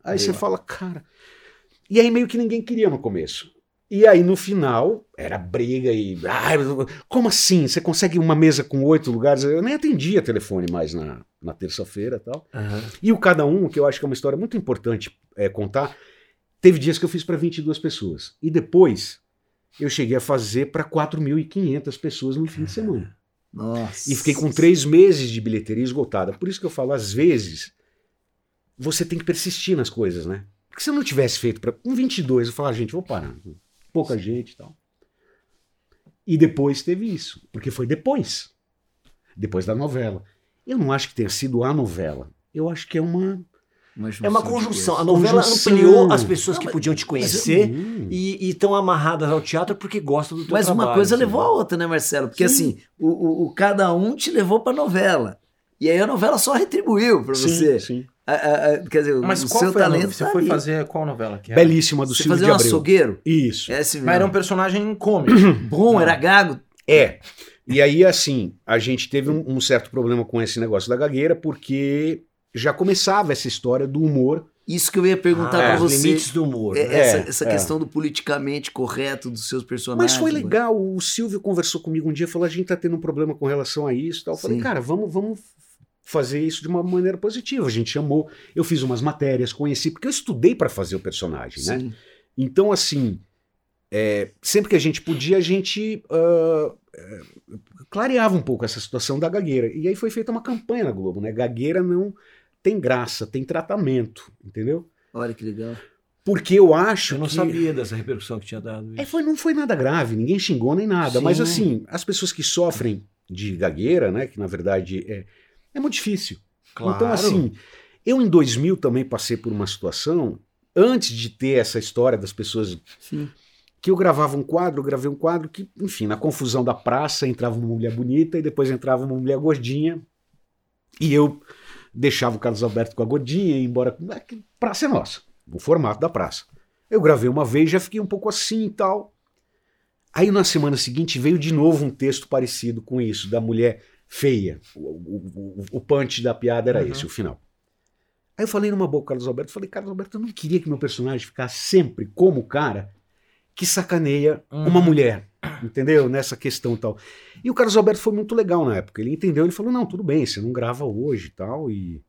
Aí você fala, cara. E aí meio que ninguém queria no começo. E aí no final, era briga e. "Ai, como assim? Você consegue uma mesa com oito lugares? Eu nem atendia telefone mais na, na terça-feira e tal. Aham. E o Cada Um, que eu acho que é uma história muito importante é, contar, teve dias que eu fiz para 22 pessoas. E depois eu cheguei a fazer para 4.500 pessoas no fim de semana. Nossa. E fiquei com três meses de bilheteria esgotada. Por isso que eu falo, às vezes, você tem que persistir nas coisas, né? Porque se eu não tivesse feito para um 22, eu falar, gente, vou parar. Pouca gente e tal. E depois teve isso. Porque foi depois. Depois da novela. Eu não acho que tenha sido a novela. Eu acho que é uma. É uma conjunção. A coisas. novela Conjunção. ampliou as pessoas Não, que mas- podiam te conhecer Hum. e estão amarradas ao teatro porque gostam do teu Mas trabalho. uma coisa assim. levou a outra, né, Marcelo? Porque Sim. assim, o, o- o cada um te levou pra novela. E aí a novela só retribuiu pra Sim, você. sim. A- a- a- quer dizer, Mas o qual seu foi a talento? Você tá foi ali. fazer qual novela que era? Belíssima do Você Silvio fazia de um Abreu. açougueiro? Isso. É assim. Mas era um personagem cômico. Bom, era gago. É. E aí, assim, a gente teve um, um certo problema com esse negócio da gagueira, porque já começava essa história do humor. Isso que eu ia perguntar Ah, pra os você. limites do humor. É, né? essa É, essa é. questão do politicamente correto dos seus personagens. Mas foi legal. O Silvio conversou comigo um dia e falou: a gente tá tendo um problema com relação a isso. e Tal. Eu falei, cara, vamos, vamos fazer isso de uma maneira positiva. A gente chamou, eu fiz umas matérias, conheci, porque eu estudei para fazer o personagem, né? Sim. Então, assim, é, sempre que a gente podia, a gente ah, é, clareava um pouco essa situação da gagueira. E aí foi feita uma campanha na Globo, né? Gagueira não tem graça, tem tratamento, entendeu? Olha que legal. Porque eu acho Eu não que... sabia dessa repercussão que tinha dado isso. É, foi, não foi nada grave, ninguém xingou nem nada. Sim. Mas assim, as pessoas que sofrem de gagueira, né? Que na verdade é, é muito difícil. Claro. Então, assim, eu em 2000 também passei por uma situação, antes de ter essa história das pessoas Sim. que eu gravava um quadro, eu gravei um quadro que, enfim, na confusão da praça entrava uma mulher bonita e depois entrava uma mulher gordinha e eu deixava o Carlos Alberto com a gordinha e ia embora. que Praça é nossa, o formato da praça. Eu gravei uma vez, já fiquei um pouco assim e tal. Aí na semana seguinte veio de novo um texto parecido com isso, da mulher feia. O, o, o, o punch da piada era Uhum. esse, o final. Aí eu falei numa boa com o Carlos Alberto, falei, Carlos Alberto, eu não queria que meu personagem ficasse sempre como o cara que sacaneia Uhum. uma mulher, entendeu? Nessa questão e tal. E o Carlos Alberto foi muito legal na época. Ele entendeu, ele falou, não, tudo bem, você não grava hoje e tal, e...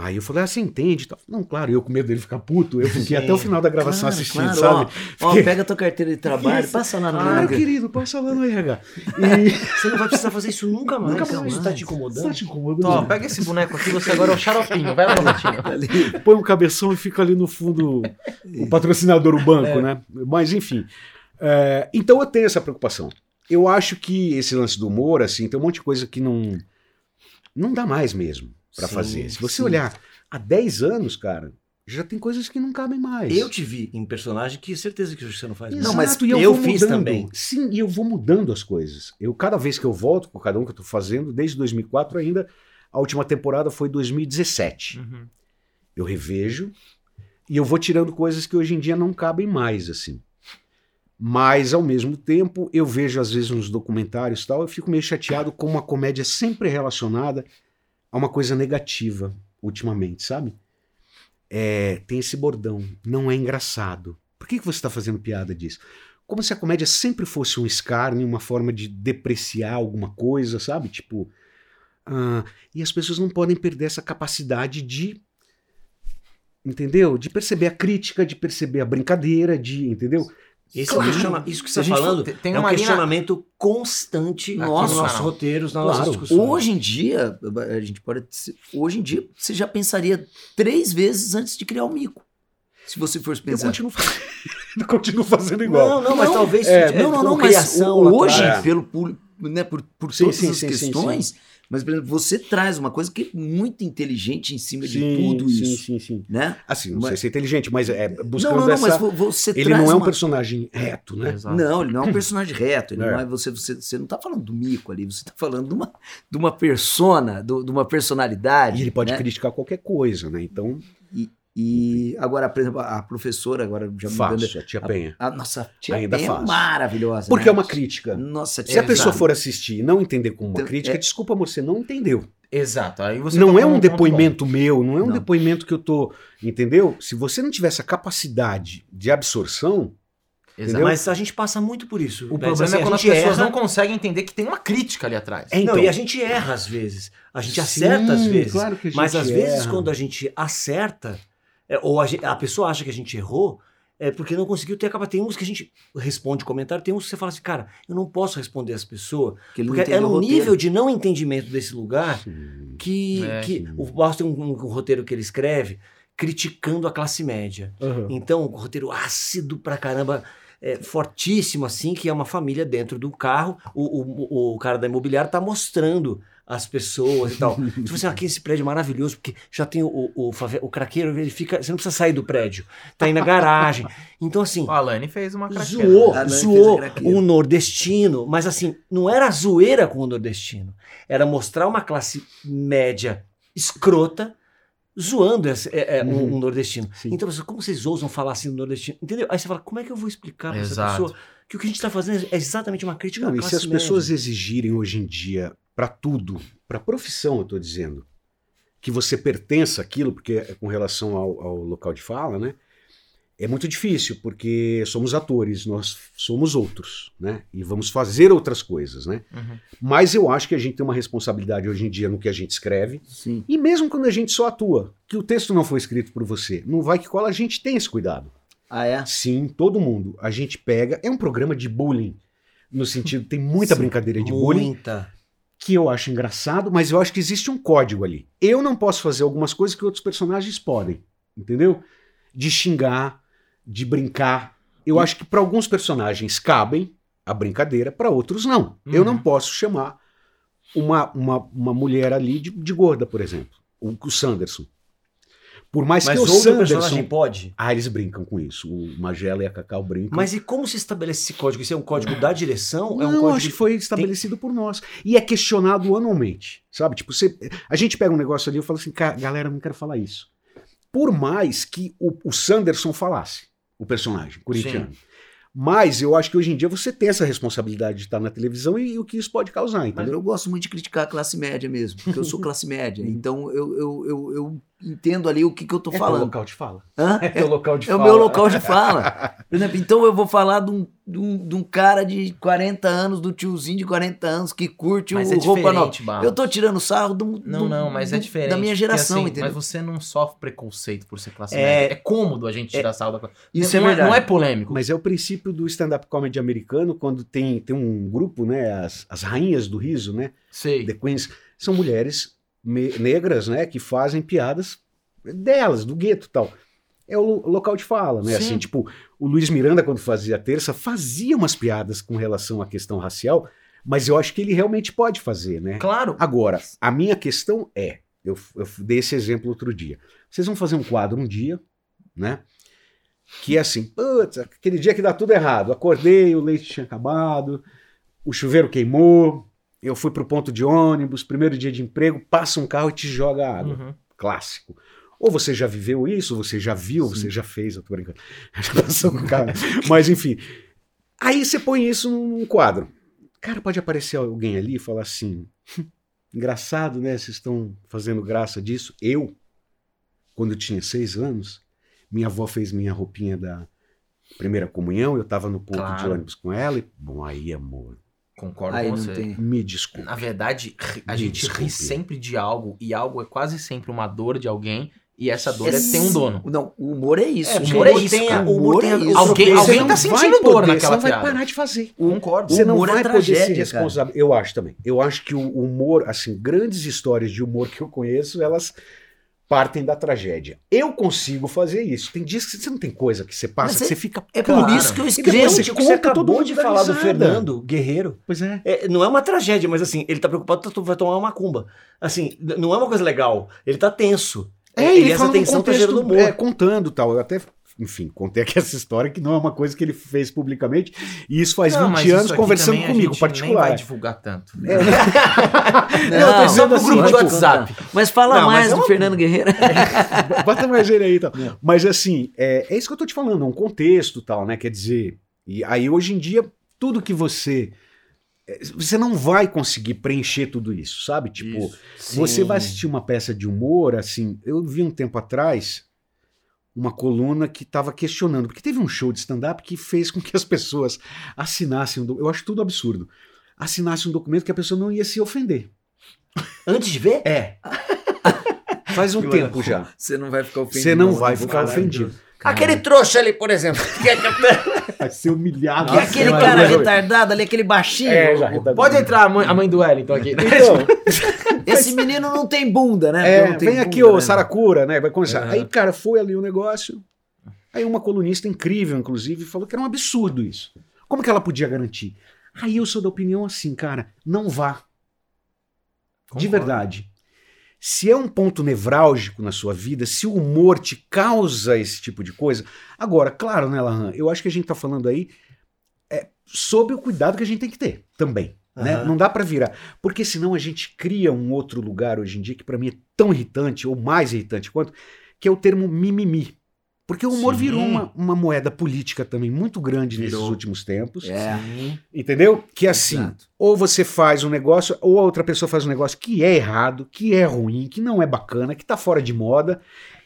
Aí eu falei, ah, você entende? Não, claro, eu com medo dele ficar puto, eu fiquei Sim. até o final da gravação Claro, assistindo, claro, sabe? Ó, ó, Fiquei- pega a tua carteira de trabalho, Isso. passa lá no Claro, meu querido, passa lá no RH. E... Você não vai precisar fazer isso nunca mais. Nunca mais. Isso tá te incomodando? Tá te incomodando? Ó, pega esse boneco aqui, você agora é o xaropinho. Vai lá, ali. põe um cabeção e fica ali no fundo o patrocinador, o banco, né? Mas enfim. É, então eu tenho essa preocupação. Eu acho que esse lance do humor, assim, tem um monte de coisa que não não dá mais mesmo pra Sim, fazer. Se você sim. olhar há 10 anos, cara, já tem coisas que não cabem mais. Eu te vi em personagem que certeza que você não faz. Exato, Não, mas eu vou fiz mudando. também. Sim, e eu vou mudando as coisas. Eu cada vez que eu volto com cada um que eu tô fazendo, desde 2004 ainda, A última temporada foi 2017. Uhum. Eu revejo e eu vou tirando coisas que hoje em dia não cabem mais, assim. Mas, ao mesmo tempo, eu vejo, às vezes, nos documentários e tal, eu fico meio chateado como a comédia é sempre relacionada a uma coisa negativa, ultimamente, sabe? É, tem esse bordão, não é engraçado. Por que, que você está fazendo piada disso? Como se a comédia sempre fosse um escárnio, uma forma de depreciar alguma coisa, sabe? Tipo. ah, e as pessoas não podem perder essa capacidade de. Entendeu? De perceber a crítica, de perceber a brincadeira, de. Entendeu? Esse Claro. questiona- isso que você está falando tem é um uma linha- questionamento constante Aqui nos no nossos roteiros, nas Claro. nossas discussões. Hoje em dia, a gente pode. Hoje em dia, você já pensaria três vezes antes de criar o mico. Se você fosse Eu pensar. continuo, fazendo- eu continuo fazendo igual. Não, não, mas Não, talvez é, não, não, não, mas hoje. É. pelo público, né, por, por Sim, todas sim, as sim, sim, questões, mas por exemplo, você traz uma coisa que é muito inteligente em cima de Sim, tudo sim, isso, sim, sim. né? Assim, não Mas- sei se é inteligente, mas é buscando não, não, não, essa... mas vo- você Ele traz não é um uma- personagem reto, né? Exato. Não, ele não é um personagem reto. Ele É. não é você, você. Você não tá falando do mico ali, você tá falando de uma, de uma persona, do- de uma personalidade. E ele pode né? criticar qualquer coisa, né? Então, E agora, por exemplo, a professora, agora já mudando. faço, a tia Penha. A nossa tia Ainda Penha é faço. maravilhosa. Porque né? é uma crítica. Nossa, Se a tia pessoa for assistir e não entender como uma Então, crítica, é- desculpa, amor, você não entendeu. Exato. Aí você não tocou é um depoimento meu, não é um Não. depoimento que eu tô. Entendeu? Se você não tiver essa capacidade de absorção, bom. Exato. Entendeu? Mas a gente passa muito por isso. O Mas, problema assim, é quando a as pessoas erra- não conseguem entender que tem uma crítica ali atrás. É, então. Não, e a gente erra às vezes. A gente Sim, acerta às vezes. claro que a mas gente às vezes, erra. quando a gente acerta, é, ou a, gente- a pessoa acha que a gente errou, é porque não conseguiu ter a capacidade. Tem uns que a gente responde comentário, tem uns que você fala assim, cara, eu não posso responder essa pessoa, que porque é roteiro. nível de não entendimento desse lugar Sim. que, É, que sim. o Barros tem um, um roteiro que ele escreve criticando a classe média. Aham. Então, um roteiro ácido pra caramba, é, fortíssimo, assim, que é uma família dentro do carro. O, o, o cara da imobiliária tá mostrando as pessoas e tal. Tipo assim, aqui esse prédio é maravilhoso, porque já tem o, o, o, craqueiro, ele fica. Você não precisa sair do prédio. Tá aí na garagem. Então, assim. O Alane fez uma craqueira. Zoou, A Nani fez zoou o nordestino, mas assim, não era zoeira com o nordestino. Era mostrar uma classe média escrota zoando esse- é, é, um, Uhum. um nordestino. Sim. Então, você- como vocês ousam falar assim do nordestino? Entendeu? Aí você fala, como é que eu vou explicar pra essa pessoa que o que a gente tá fazendo é exatamente uma crítica Não, à e classe se as média? pessoas exigirem hoje em dia para tudo, para profissão, eu tô dizendo, que você pertença àquilo, porque é com relação ao, ao local de fala, né? É muito difícil, porque somos atores, nós somos outros, né? E vamos fazer outras coisas, né? Uhum. Mas eu acho que a gente tem uma responsabilidade hoje em dia no que a gente escreve, Sim. e mesmo quando a gente só atua, que o texto não foi escrito por você, não vai que cola, a gente tem esse cuidado. Ah, é? Sim, todo mundo. A gente pega. É um programa de bullying. No sentido, tem muita Sim, brincadeira de bullying Muita. Que eu acho engraçado, mas eu acho que existe um código ali. Eu não posso fazer algumas coisas que outros personagens podem. Entendeu? De xingar, de brincar. Eu acho que para alguns personagens cabem a brincadeira, para outros não. Eu Uhum. não posso chamar uma, uma, uma mulher ali de, de gorda, por exemplo. O, o Sanderson. Por mais Mas que o outro Sanderson. personagem pode. Ah, eles brincam com isso. O Magela e a Cacau brincam. Mas e como se estabelece esse código? Isso é um código da direção? Não, é um código acho que foi estabelecido por nós. E é questionado anualmente, sabe? Tipo, você, a gente pega um negócio ali e fala assim, "Ca- galera, não quero falar isso. Por mais que o, o Sanderson falasse, o personagem corintiano. Mas eu acho que hoje em dia você tem essa responsabilidade de estar na televisão e, o que isso pode causar, Mas entendeu? eu gosto muito de criticar a classe média mesmo, porque eu sou classe média. Então eu, eu, eu, eu entendo ali o que, que eu tô falando. local de fala. Hã? É o local de É o meu local de fala. Por exemplo, então eu vou falar de um, de um, de um cara de 40 anos, do tiozinho de 40 anos que curte Mas o é roupa nova. Eu tô tirando sarro do, Não, do- não, mas é do- diferente. da minha geração, assim, entendeu? Mas você não sofre preconceito por ser classe É- média. É cômodo a gente tirar sarro da classe Isso não é verdade. Não é polêmico. Mas é o princípio do stand-up comedy americano, quando tem, tem um grupo, né? As, as rainhas do riso, né? Sei. The Queens, são mulheres negras, né, que fazem piadas delas, do gueto e tal. É o lo- local de fala, né? Sim. Assim, tipo, o Luiz Miranda, quando fazia a terça, fazia umas piadas com relação à questão racial, mas eu acho que ele realmente pode fazer, né? Claro. Agora, a minha questão é, eu, eu dei esse exemplo outro dia. Vocês vão fazer um quadro um dia, né? Que é assim, putz, aquele dia que dá tudo errado. Acordei, o leite tinha acabado, o chuveiro queimou, eu fui pro ponto de ônibus, primeiro dia de emprego, passa um carro e te joga água. Uhum. Clássico. Ou você já viveu isso, ou você já viu, ou você já fez, eu tô brincando. Já passou com o carro. Mas enfim. Aí você põe isso num quadro. Cara, pode aparecer alguém ali e falar assim: "Hum, engraçado, né? Vocês estão fazendo graça disso. Eu, quando eu tinha seis anos, minha avó fez minha roupinha da primeira comunhão, eu tava no ponto de Claro. ônibus com ela, e, bom, aí, amor, Concordo Aí com você. tem. me desculpe. Na verdade, a Me gente desculpe. ri sempre de algo e algo é quase sempre uma dor de alguém e essa dor é, tem um dono. Não, o humor é isso. É, o humor é isso. tem cara. o humor é isso. Alguém- Você alguém tá vai sentindo poder, dor naquela Você não vai piada. parar de fazer. Concordo. Você O não humor é vai poder ser responsável. Eu acho também. Eu acho que o humor, assim, grandes histórias de humor que eu conheço, elas partem da tragédia. Eu consigo fazer isso. Tem dias que você não tem coisa que você passa, Mas que é- você fica. É por Claro. isso que eu escrevo. Você, você acabou de falar do. Fernando Guerreiro. Pois é. É, não é uma tragédia, mas assim, ele tá preocupado que vai tomar uma macumba. Assim, não é uma coisa legal. Ele tá tenso. É, e ele essa tensão tá contexto, gerando humor. é, contando tal. Eu até, enfim, contei aqui essa história que não é uma coisa que ele fez publicamente. E isso faz Não, mas 20 isso anos conversando comigo, gente Nem particular. vai divulgar tanto. É, Não, tô dizendo assim, grupo do tipo, WhatsApp. Mas fala Não, mas mais é do uma- Fernando Guerreiro. Bota mais ele aí e tal. Mas assim, é, é isso que eu tô te falando, é um contexto tal, né? Quer dizer, e aí hoje em dia, tudo que você. é, Você não vai conseguir preencher tudo isso, sabe? Tipo, você vai assistir uma peça de humor, assim. Eu vi um tempo atrás uma coluna que estava questionando, porque teve um show de stand-up que fez com que as pessoas assinassem um. Eu acho tudo absurdo. Assinassem um documento que a pessoa não ia se ofender. Antes de ver? É. Faz um tempo já. Você não vai ficar ofendido. Você não vai ficar ofendido. Aquele trouxa ali, por exemplo. que é que- Vai ser humilhado. E aquele Nossa, cara retardado ali, aquele baixinho. É, já retardado. Pode entrar a mãe, a mãe do Wellington aqui. Então, Esse menino não tem bunda, né? é, Não tem vem aqui, bunda, ô né? Saracura, né? Vai começar. É. Aí, cara, foi ali o negócio. Aí uma colunista incrível, inclusive, falou que era um absurdo isso. Como que ela podia garantir? Aí eu sou da opinião assim, cara, não vá. De Concordo. verdade. Se é um ponto nevrálgico na sua vida, se o humor te causa esse tipo de coisa. Agora, claro, né, Lahan? Eu acho que a gente tá falando aí é, sobre o cuidado que a gente tem que ter também. Né? Aham. Não dá pra virar. Porque senão a gente cria um outro lugar hoje em dia que pra mim é tão irritante, ou mais irritante quanto, que é o termo mimimi. Porque o humor Sim. virou uma, uma moeda política também muito grande nesses Virou. últimos tempos. É. Entendeu? Que assim, Exato. ou você faz um negócio, ou a outra pessoa faz um negócio que é errado, que é ruim, que não é bacana, que tá fora de moda.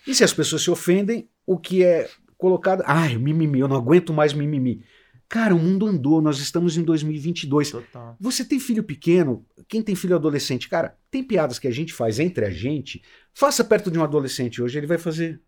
E se as pessoas se ofendem, o que é colocado, ai, mimimi, eu não aguento mais mimimi. Cara, o mundo andou, nós estamos em 2022. Total. Você tem filho pequeno, quem tem filho adolescente, cara, tem piadas que a gente faz entre a gente, faça perto de um adolescente hoje, ele vai fazer.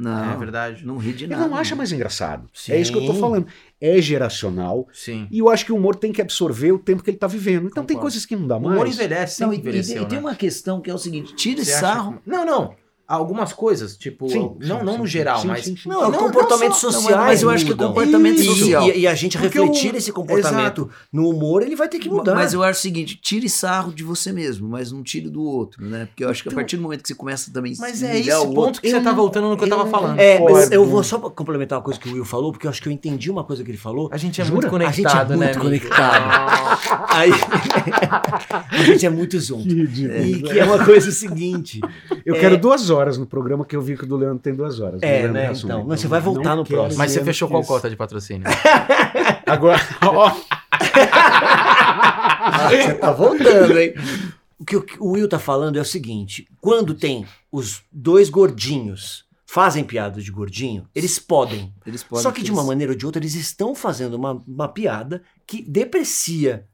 Não, É verdade. não ri de Ele nada. não acha mais engraçado. Sim. É isso que eu tô falando. É geracional. Sim. E eu acho que o humor tem que absorver o tempo que ele tá vivendo. Então tem Concordo. coisas que não dá O mais. humor envelhece, Não, e, e- envelheceu, e tem né? uma questão que é o seguinte: tira Você sarro. que- Não, não. Algumas coisas, tipo, Sim, não, sim, não no sim, geral, sim, mas sim, sim. Não, é Não, comportamento não só- social. não, mas eu acho que é mudam. comportamento E- social. E, e a gente Porque refletir o- esse comportamento no humor, ele vai ter que mudar. Mas eu acho o seguinte: tire sarro de você mesmo, mas não tire do outro, né? Porque eu acho que a Então- partir do momento que você começa também Mas a é esse o ponto outro, que você eu tá voltando no que eu eu tava falando. É, mas eu vou só complementar uma coisa que o Will falou, porque eu acho que eu entendi uma coisa que ele falou. A gente é Jura? muito A gente é conectado, né? muito amigo? conectado. Aí, a gente é muito junto. Que. E que é uma coisa seguinte. Eu É. quero duas horas no programa que eu vi que o do Leandro tem duas horas. É, né, Hassum. então. Mas você vai voltar no próximo. Mas você fechou qual cota de patrocínio? Agora, ó, Você tá voltando, hein? O que o que o Will tá falando é o seguinte: quando tem os dois gordinhos fazem piada de gordinho, eles podem. eles podem. Só que de uma eles- maneira ou de outra, eles estão fazendo uma, uma piada que deprecia,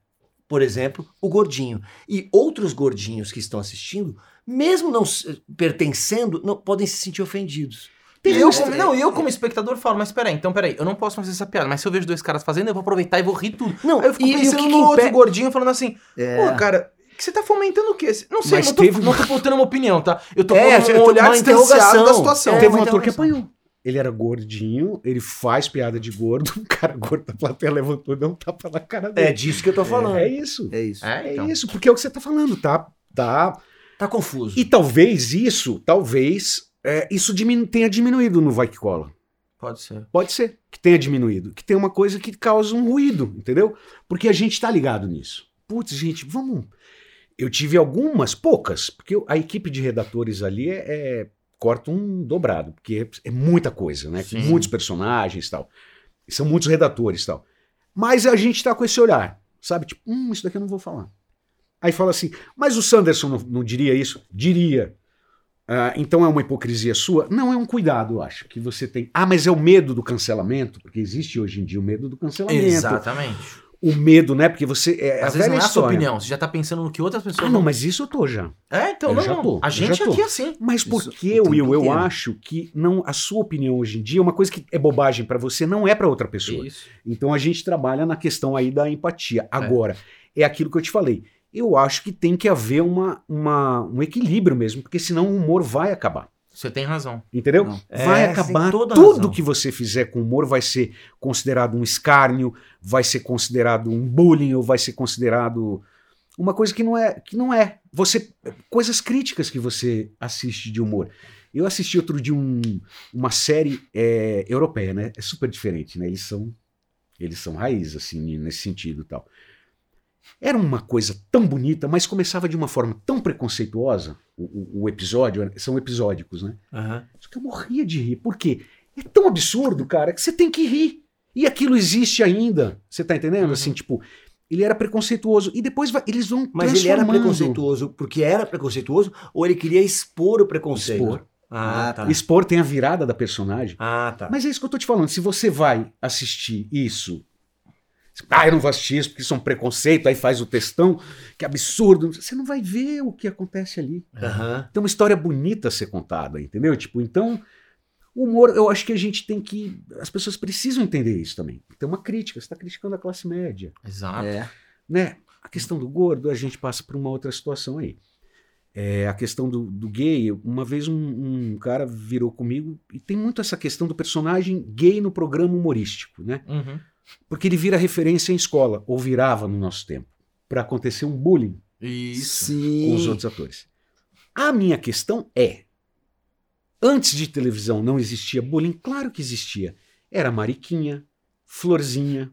por exemplo, o gordinho. E outros gordinhos que estão assistindo, mesmo não se- pertencendo, não podem se sentir ofendidos. E eu, como, não, eu como espectador falo, mas peraí, então peraí, eu não posso fazer essa piada, mas se eu vejo dois caras fazendo, eu vou aproveitar e vou rir tudo. Não, Aí eu fico e- e o pensando que no que outro gordinho falando assim, É. pô, cara, que você tá fomentando o quê? Não sei, Mas não tô, teve- não tô botando uma opinião, tá? Eu tô É, eu um tô- olhar distanciado da situação. É, teve um ator que apanhou. Ele era gordinho, ele faz piada de gordo, o cara gordo da plateia levantou e deu um tapa na cara dele. É disso que eu tô falando. É isso. É isso. É, É então. isso, porque é o que você tá falando, tá? Tá. Tá confuso. E talvez isso, talvez, é, isso diminu- tenha diminuído no Vai Que Cola. Pode ser. Pode ser que tenha diminuído. Que tem uma coisa que causa um ruído, entendeu? Porque a gente tá ligado nisso. putz, gente, vamos. Eu tive algumas, poucas, porque a equipe de redatores ali é, é- corta um dobrado, porque é, é muita coisa, né? Sim. Muitos personagens e tal. E são muitos redatores e tal. Mas a gente tá com esse olhar, sabe? Tipo, hum, isso daqui eu não vou falar. Aí fala assim, mas o Sanderson não, não diria isso? Diria. Ah, então é uma hipocrisia sua? Não, é um cuidado, eu acho, que você tem. Ah, mas é o medo do cancelamento, porque existe hoje em dia o medo do cancelamento. Exatamente. O medo, né? Porque você. É a Às vezes velha não é a sua opinião, você já tá pensando no que outras pessoas Ah, não, mas isso eu tô já. É, então Eu não. já tô, a eu gente já tô. aqui é assim. Mas por Isso que, o tempo Will, eu inteiro. acho que não a sua opinião hoje em dia, uma coisa que é bobagem pra você, não é pra outra pessoa. Isso. Então a gente trabalha na questão aí da empatia. Agora, é, aquilo que eu te falei. Eu acho que tem que haver uma, uma- um equilíbrio mesmo, porque senão o humor vai acabar. Você tem razão. Entendeu? Não. Vai É, acabar. Tudo razão. que você fizer com humor vai ser considerado um escárnio, vai ser considerado um bullying, ou vai ser considerado uma coisa que não é. Que não é. Você, coisas críticas que você assiste de humor. Eu assisti outro dia um- uma série é, europeia, né? É super diferente, né? Eles são. Eles são raiz, assim, nesse sentido e tal. Era uma coisa tão bonita, mas começava de uma forma tão preconceituosa. O, o- o episódio, são episódicos, né? Aham. Só que eu morria de rir. Por quê? É tão absurdo, cara, que você tem que rir. E aquilo existe ainda. Você tá entendendo? Uhum. Assim, tipo, ele era preconceituoso. E depois vai- eles vão Mas ele era preconceituoso porque era preconceituoso ou ele queria expor o preconceito? Expor. Ah, tá. Expor tem a virada da personagem. Ah, tá. Mas é isso que eu tô te falando. Se você vai assistir isso. Ah, eu não vou assistir isso porque isso é um preconceito. Aí faz o textão. Que absurdo. Você não vai ver o que acontece ali. Aham. Tem uma história bonita a ser contada, entendeu? Tipo, então, o humor, eu acho que a gente tem que. As pessoas precisam entender isso também. Tem uma crítica, você está criticando a classe média. Exato. É. Né? A questão do gordo, a gente passa por uma outra situação aí. É, a questão do, do gay, uma vez um, um cara virou comigo, e tem muito essa questão do personagem gay no programa humorístico, né? Uhum. Porque ele vira referência em escola, ou virava no nosso tempo, para acontecer um bullying Isso. Sim. com os outros atores. A minha questão é: antes de televisão não existia bullying? Claro que existia. Era Mariquinha, Florzinha.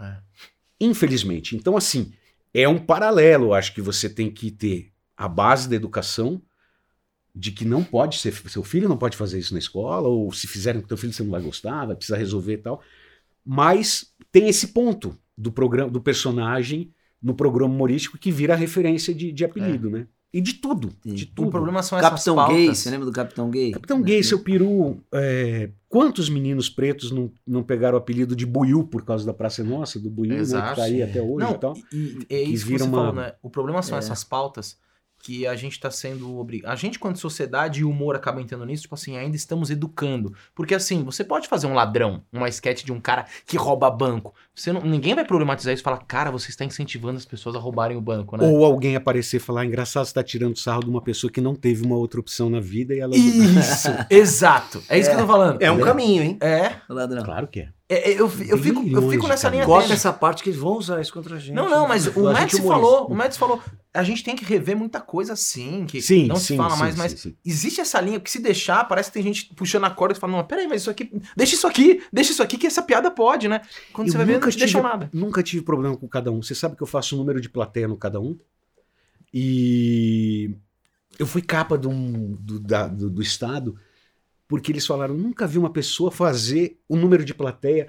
É. Infelizmente. Então, assim, é um paralelo. Acho que você tem que ter a base da educação de que não pode ser. Seu filho não pode fazer isso na escola, ou se fizerem com teu filho você não vai gostar, vai precisar resolver e tal. Mas tem esse ponto do programa, do personagem no programa humorístico que vira referência de, de apelido, né? E de tudo. Sim. De O tudo. problema são essas Capitão pautas. Gay, você lembra do Capitão Gay? Capitão Gay, seu peru. é, quantos meninos pretos não, não pegaram o apelido de Buiu por causa da Praça é Nossa, do Buiu, né, que tá aí até hoje Não, e tal? e, e é que isso que vira você uma- falou, né? O problema são É. essas pautas que a gente tá sendo obrigado. A gente, quanto sociedade e humor acaba entrando nisso, tipo assim, ainda estamos educando. Porque assim, você pode fazer um ladrão, uma sketch de um cara que rouba banco. Você não, ninguém vai problematizar isso e falar, cara, você está incentivando as pessoas a roubarem o banco, né? Ou alguém aparecer e falar, engraçado, você tá tirando sarro de uma pessoa que não teve uma outra opção na vida e ela. Isso, exato. É isso que eu tô falando. É um caminho, hein? É, Ladrão. Claro que é. É, é, eu, eu fico, eu fico nessa linha caminhos. Corta tênue. essa parte que eles vão usar isso contra a gente. Não, não, mas o humorista. falou, o Médici falou, a gente tem que rever muita coisa sim, que Sim, não sim, se fala sim, mais, sim, mas sim. existe essa linha que se deixar, parece que tem gente puxando a corda e fala, não, peraí, mas isso aqui, deixa isso aqui, deixa isso aqui que essa piada pode, né? Quando Eu você vai ver, não tive- nada. Nunca tive problema com cada um. Você sabe que eu faço um número de plateia no cada um. E eu fui capa um- do, da- do- do Estado porque eles falaram: nunca vi uma pessoa fazer um número de plateia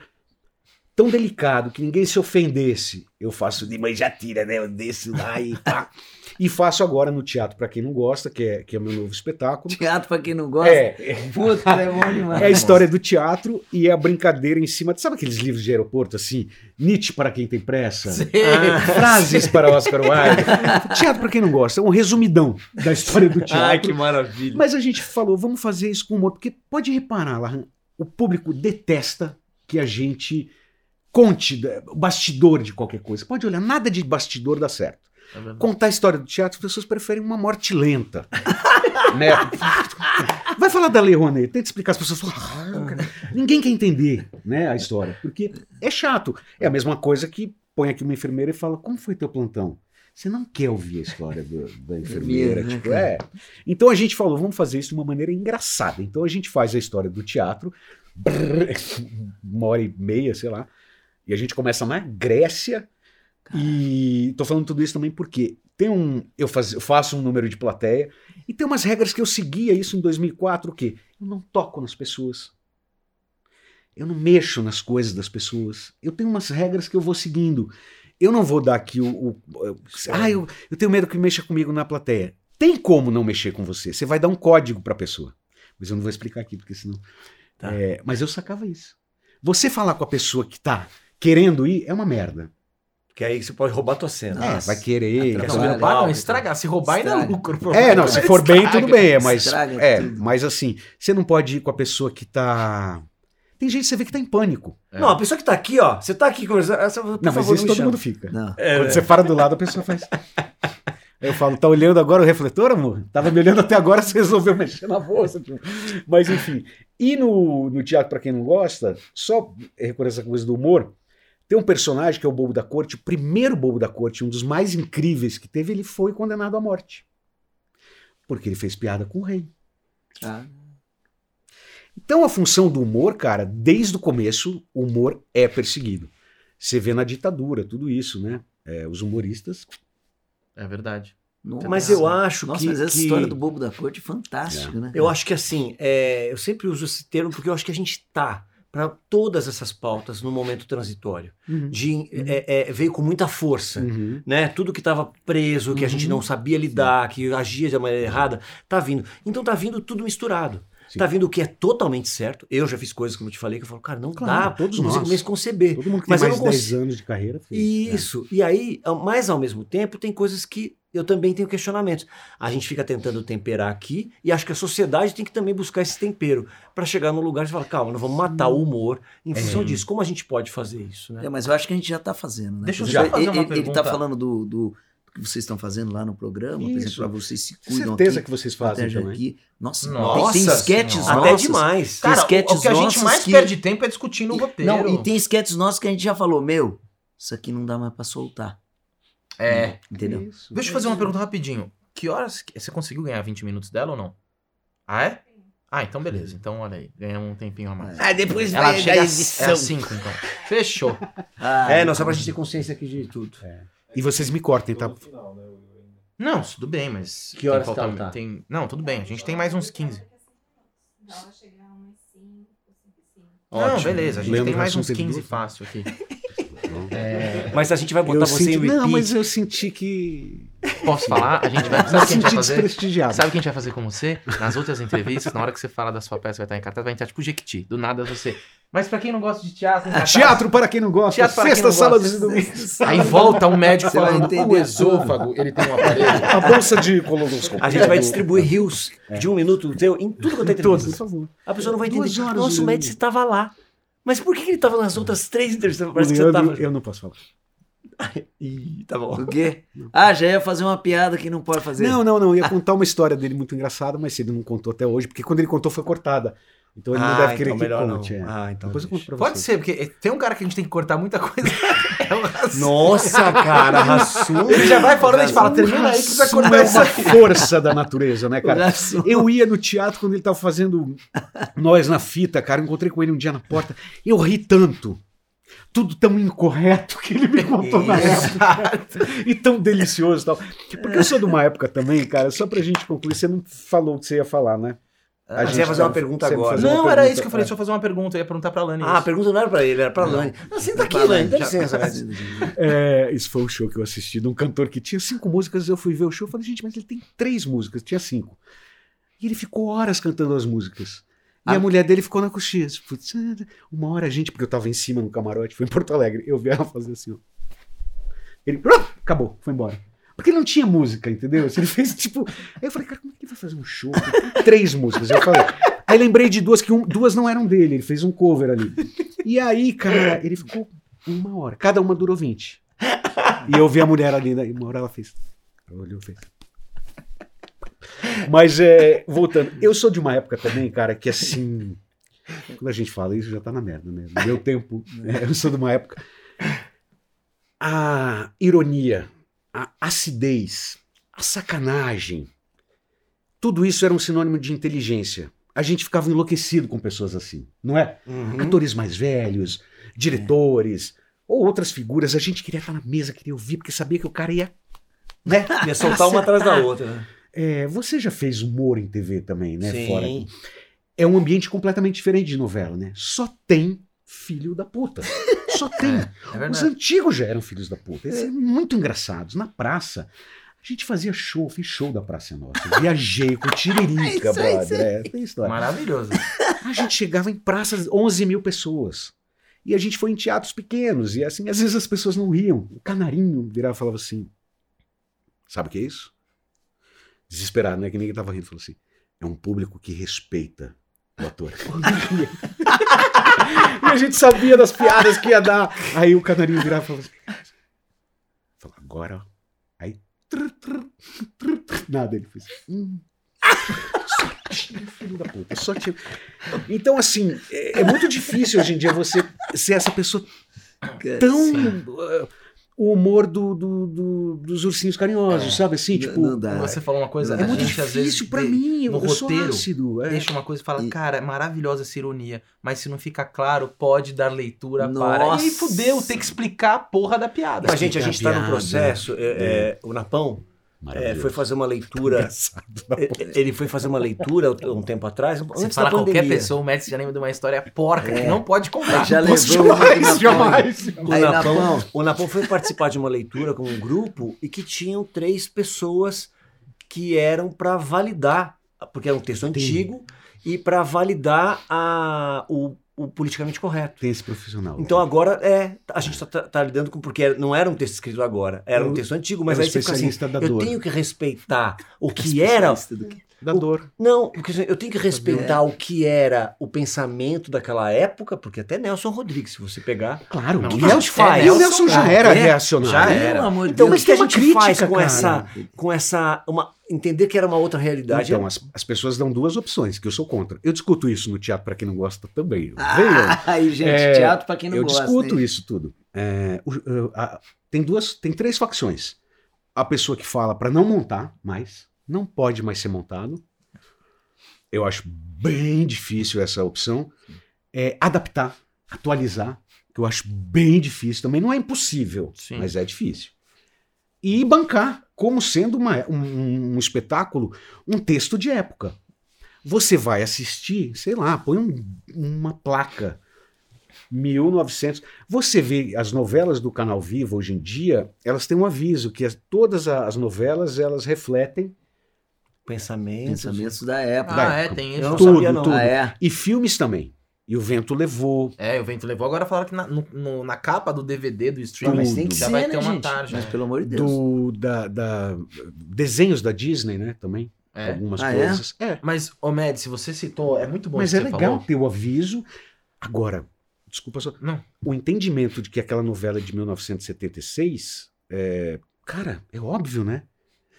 tão delicado que ninguém se ofendesse. Eu faço de mãe já tira, né? Eu desço lá e pá. E faço agora no teatro, para quem não gosta, que é, que é meu novo espetáculo. Teatro pra quem não gosta. É, Puta, é bom demais. é a história do teatro e é a brincadeira em cima. Sabe aqueles livros de aeroporto assim? Nietzsche para quem tem pressa? Ah, Frases para Oscar Wilde. teatro para quem não gosta, é um resumidão da história do teatro. maravilha. Mas a gente falou, vamos fazer isso com humor, porque pode reparar, Lahan, o público detesta que a gente conte o bastidor de qualquer coisa. Pode olhar, nada de bastidor dá certo. Contar a história do teatro, as pessoas preferem uma morte lenta. né? Vai falar da Lei Rouanet, tenta explicar, as pessoas falam, "Ah, cara." ninguém quer entender né, a história, porque é chato. É a mesma coisa que põe aqui uma enfermeira e fala, como foi teu plantão? Você não quer ouvir a história do- da enfermeira, né, tipo, é. Então a gente falou, vamos fazer isso de uma maneira engraçada. Então a gente faz a história do teatro, brrr, uma hora e meia, sei lá, e a gente começa na Grécia, E tô falando tudo isso também porque tem um. Eu, faz, eu faço um número de plateia e tem umas regras que eu seguia isso em 2004, o quê? Eu não toco nas pessoas. Eu não mexo nas coisas das pessoas. Eu tenho umas regras que eu vou seguindo. Eu não vou dar aqui o. o- o- ah, eu, eu tenho medo que mexa comigo na plateia. Tem como não mexer com você. Você vai dar um código pra pessoa. Mas eu não vou explicar aqui, porque senão. Tá. É, mas eu sacava isso. Você falar com a pessoa que tá querendo ir é uma merda. Que aí você pode roubar tua cena. É, vai querer. Então- roubar, não, Palco, estragar. Se roubar, ainda é Estraga. lucro. É, não, se for bem, tudo bem, é, mas. Estraga É, tudo. mas assim, você não pode ir com a pessoa que tá. Tem gente que você vê que tá em pânico. Não, a pessoa que tá aqui, ó. Você tá aqui conversando. essa- Por Não, mas favor, isso me todo chama. mundo fica. Não. É, Quando é. você para do lado, a pessoa faz. Aí eu falo, tá olhando agora o refletor, amor? Tava me olhando até agora, você resolveu mexer na bolsa. tipo. Mas enfim. E no, no teatro, pra quem não gosta, só recorrer essa coisa do humor, tem um personagem que é o Bobo da Corte, o primeiro Bobo da Corte, um dos mais incríveis que teve, ele foi condenado à morte. Porque ele fez piada com o rei. Ah, Então a função do humor, cara, desde o começo, o humor é perseguido. Você vê na ditadura tudo isso, né? É, os humoristas. É verdade. nossa. Mas eu acho Nossa, que. mas essa que- história do Bobo da Corte é fantástica, né? Eu acho que assim, é, eu sempre uso esse termo porque eu acho que a gente tá para todas essas pautas no momento transitório. De, é, é, veio com muita força. Uhum. Né? Tudo que estava preso, que a gente não sabia lidar, que agia de maneira errada, tá vindo. Então tá vindo tudo misturado. Sim. Tá vindo o que é totalmente certo. Eu já fiz coisas, como eu te falei, que eu falo, cara, não Claro, dá, todos não consigo nós. mesmo conceber. Todo mundo que Mas tem mais não 10 consigo- anos de carreira fez. Isso. E aí, mas ao mesmo tempo, tem coisas que eu também tenho questionamentos. A gente fica tentando temperar aqui e acho que a sociedade tem que também buscar esse tempero para chegar num lugar e falar, calma, não vamos matar o humor em função disso. Como a gente pode fazer isso, né? É, mas eu acho que a gente já tá fazendo, né? Deixa eu exemplo, fazer uma ele, ele pergunta. tá falando do, do que vocês estão fazendo lá no programa, por exemplo, Isso. vocês se Com cuidam certeza aqui, que vocês fazem também. aqui. Nossa, Nossa tem, tem sketches. Até nossos. demais. Tem Cara, o, sketches o que a gente mais que- perde tempo é discutindo o roteiro. Não, e tem sketches nossos que a gente já falou, meu, isso aqui não dá mais pra soltar. É. Entendeu? Isso. Deixa eu fazer uma pergunta rapidinho. Que horas. Você conseguiu ganhar 20 minutos dela ou não? Ah, é? Ah, então beleza. Então olha aí. Ganhamos um tempinho a mais. Ah, depois Ela vai chega da edição. é às 5, então. Fechou. Ah, É, não, só pra gente ter consciência aqui de tudo. E vocês me cortem, tá? Não, tudo bem, mas. Que horas tem tá, falta- tá? tem- Não, tudo bem. A gente tem mais uns 15. Dá pra chegar a umas 5, 5 e 5. Não, Ótimo. beleza. A gente Leandro tem mais uns teve 15 duas. fácil aqui. Mas a gente vai botar Eu você senti... em repeat. Não, mas eu senti que. Posso falar? A gente vai. Sabe o que a gente vai fazer? Sabe o que a gente vai fazer com você? Nas outras entrevistas, na hora que você fala da sua peça, vai estar em cartaz, vai entrar tipo Jequiti. Do nada você. Mas pra quem não gosta de teatro, em cartaz, Teatro para quem não gosta. Para sexta sala dos domingos. Aí volta um médico Você falando o esôfago, ele tem um aparelho. A bolsa de colonoscopia. A gente vai distribuir rios de um minuto teu em tudo quanto é Todos, entrevista. por favor. A pessoa não vai entender. Nossa, o. Médici estava lá. Mas por que ele estava nas outras três entrevistas? Parece que você Leandro, tava. eu não posso falar. Ih, tá bom. O quê? Ah, já ia fazer uma piada que não pode fazer. Não, não, não. Eu ia contar uma história dele muito engraçada, mas ele não contou até hoje, porque quando ele contou foi cortada. Então ele não deve querer então que conte. não. é. Ah, então Depois eu conto pra Pode você. ser, porque tem um cara que a gente tem que cortar muita coisa. É o. Nossa, cara, Rassum. Ele já vai falando, a gente fala, termina aí que você vai Isso cortar é uma força da natureza, né, cara? Eu ia no teatro quando ele tava fazendo Nós na Fita, cara. Eu encontrei com ele um dia na porta. Eu ri tanto. Tudo tão incorreto que ele me contou na época. E tão delicioso e tal. Porque eu sou de uma época também, cara, só pra gente concluir, você não falou o que você ia falar, né? A gente ia fazer uma tá- pergunta você ia agora. uma Não, era pergunta, isso que eu falei, é. deixa eu fazer uma pergunta. Eu ia perguntar pra Lani. Ah, a pergunta não era pra ele, era pra Lani. Não, senta aqui, Lani, dá licença. É, isso foi um show que eu assisti de um cantor que tinha cinco músicas. Eu fui ver o show e falei, gente, mas ele tem três músicas, tinha cinco. E ele ficou horas cantando as músicas. E Ah. a mulher dele ficou na coxinha. tipo, Uma hora a gente, porque eu tava em cima no camarote, foi em Porto Alegre. Eu vi ela fazer assim, ó. Ele, acabou, foi embora. Porque não tinha música, entendeu? Ele fez tipo. Aí eu falei, cara, como é que ele vai fazer um show? três músicas. Eu falei. Aí lembrei de duas que um- duas não eram dele, ele fez um cover ali. E aí, cara, ele ficou uma hora. Cada uma durou 20. E eu vi a mulher ali, daí uma hora ela fez. Olhou fez. Mas, é, voltando, eu sou de uma época também, cara, que assim. Quando a gente fala isso, já tá na merda, né? No meu tempo, é, eu sou de uma época. A ironia, a acidez, a sacanagem, tudo isso era um sinônimo de inteligência. A gente ficava enlouquecido com pessoas assim, não é? Uhum. Atores mais velhos, diretores, ou outras figuras, a gente queria estar na mesa, queria ouvir, porque sabia que o cara ia. Né? Ia soltar uma atrás da outra, né? É, você já fez humor em TV também, né? Sim. Fora. É um ambiente completamente diferente de novela, né? Só tem filho da puta. Só tem. É Os verdade. antigos já eram filhos da puta. Eles eram muito engraçados. Na praça, a gente fazia show, fiz show da Praça é Nossa. Viajei com tiririca, Isso brother. É, tem história. Maravilhoso. A gente chegava em praças, 11 mil pessoas. E a gente foi em teatros pequenos. E assim, às vezes as pessoas não riam. O canarinho virava e falava assim: Sabe o que é isso? Desesperado, né? Que ninguém tava rindo. Falou assim: É um público que respeita o ator. e a gente sabia das piadas que ia dar. Aí o canarinho virava e falava assim: Falou, agora, ó. Aí. Nada, ele fez. Hum. Só tinha filho da puta, só tinha. Então, assim, é, é muito difícil hoje em dia você ser essa pessoa tão. uh, o humor do, do- do- dos ursinhos carinhosos, sabe? Assim, tipo. não dá. Você falou uma coisa, é a muito gente às vezes difícil pra vê- mim, eu, no eu sou roteiro, ácido. é. deixa uma coisa e fala, E- cara, é maravilhosa essa ironia, mas se não fica claro, pode dar leitura para. Nossa. E fudeu, tem que explicar a porra da piada. Mas, gente, a gente está no piada. processo. é, é, o Napão é, foi fazer uma leitura. Engraçado. é, Ele foi fazer uma leitura um tempo atrás, Você antes fala qualquer pessoa, o Médici já lembra de uma história porca que não pode contar. Já Posso levou jamais, jamais. O Aí, Napão, Napão. o Napão foi participar de uma leitura com um grupo e que tinham três pessoas que eram para validar, porque era um texto antigo, e para validar a, o, o politicamente correto. Tem esse profissional. Então agora é, a gente está lidando com porque não era um texto escrito agora, era um texto antigo, mas aí você fica assim, eu dor. tenho que respeitar o que era Especialista da dor. Não, porque assim, eu tenho que respeitar o que era o pensamento daquela época, porque até Nelson Rodrigues, se você pegar. Claro, Não, o que a gente faz? E o Nelson já era É, reacionário. já era. Pelo amor de Então, Deus. mas o que a gente faz crítica, com cara. essa, com essa, uma, entender que era uma outra realidade? Então, as, as pessoas dão duas opções, que eu sou contra. Eu discuto isso no teatro para quem não gosta também. Ah, aí, gente, É, teatro pra quem não eu gosta. discuto hein? isso tudo. É, o- o- a- tem duas, tem três facções. A pessoa que fala para não montar mais, não pode mais ser montado. Eu acho bem difícil essa opção. É, adaptar, atualizar, que eu acho bem difícil também. Não é impossível, Sim. mas é difícil. E bancar como sendo uma- um, um espetáculo, um texto de época. Você vai assistir, sei lá, põe um- uma placa 1900. Você vê as novelas do Canal Vivo hoje em dia, elas têm um aviso que as- todas as novelas elas refletem Pensamentos. Pensamentos da época. Ah, da é, tem Eu isso. não tudo, sabia, não. tudo. Ah, é? E filmes também. E o vento levou. É, o vento levou. Agora falaram que na, no- no- na capa do DVD do streaming mas tem que já ser, vai né, ter uma gente? tarde. Mas pelo amor de Deus. Do, da, da- desenhos da Disney, né? Também. É. Algumas Ah, é? coisas. É. Mas, ô Med, se você citou, é muito bom Mas isso é que você legal falou. ter o aviso. Agora, desculpa só. Não. O entendimento de que aquela novela é de 1976, é, cara, é óbvio, né?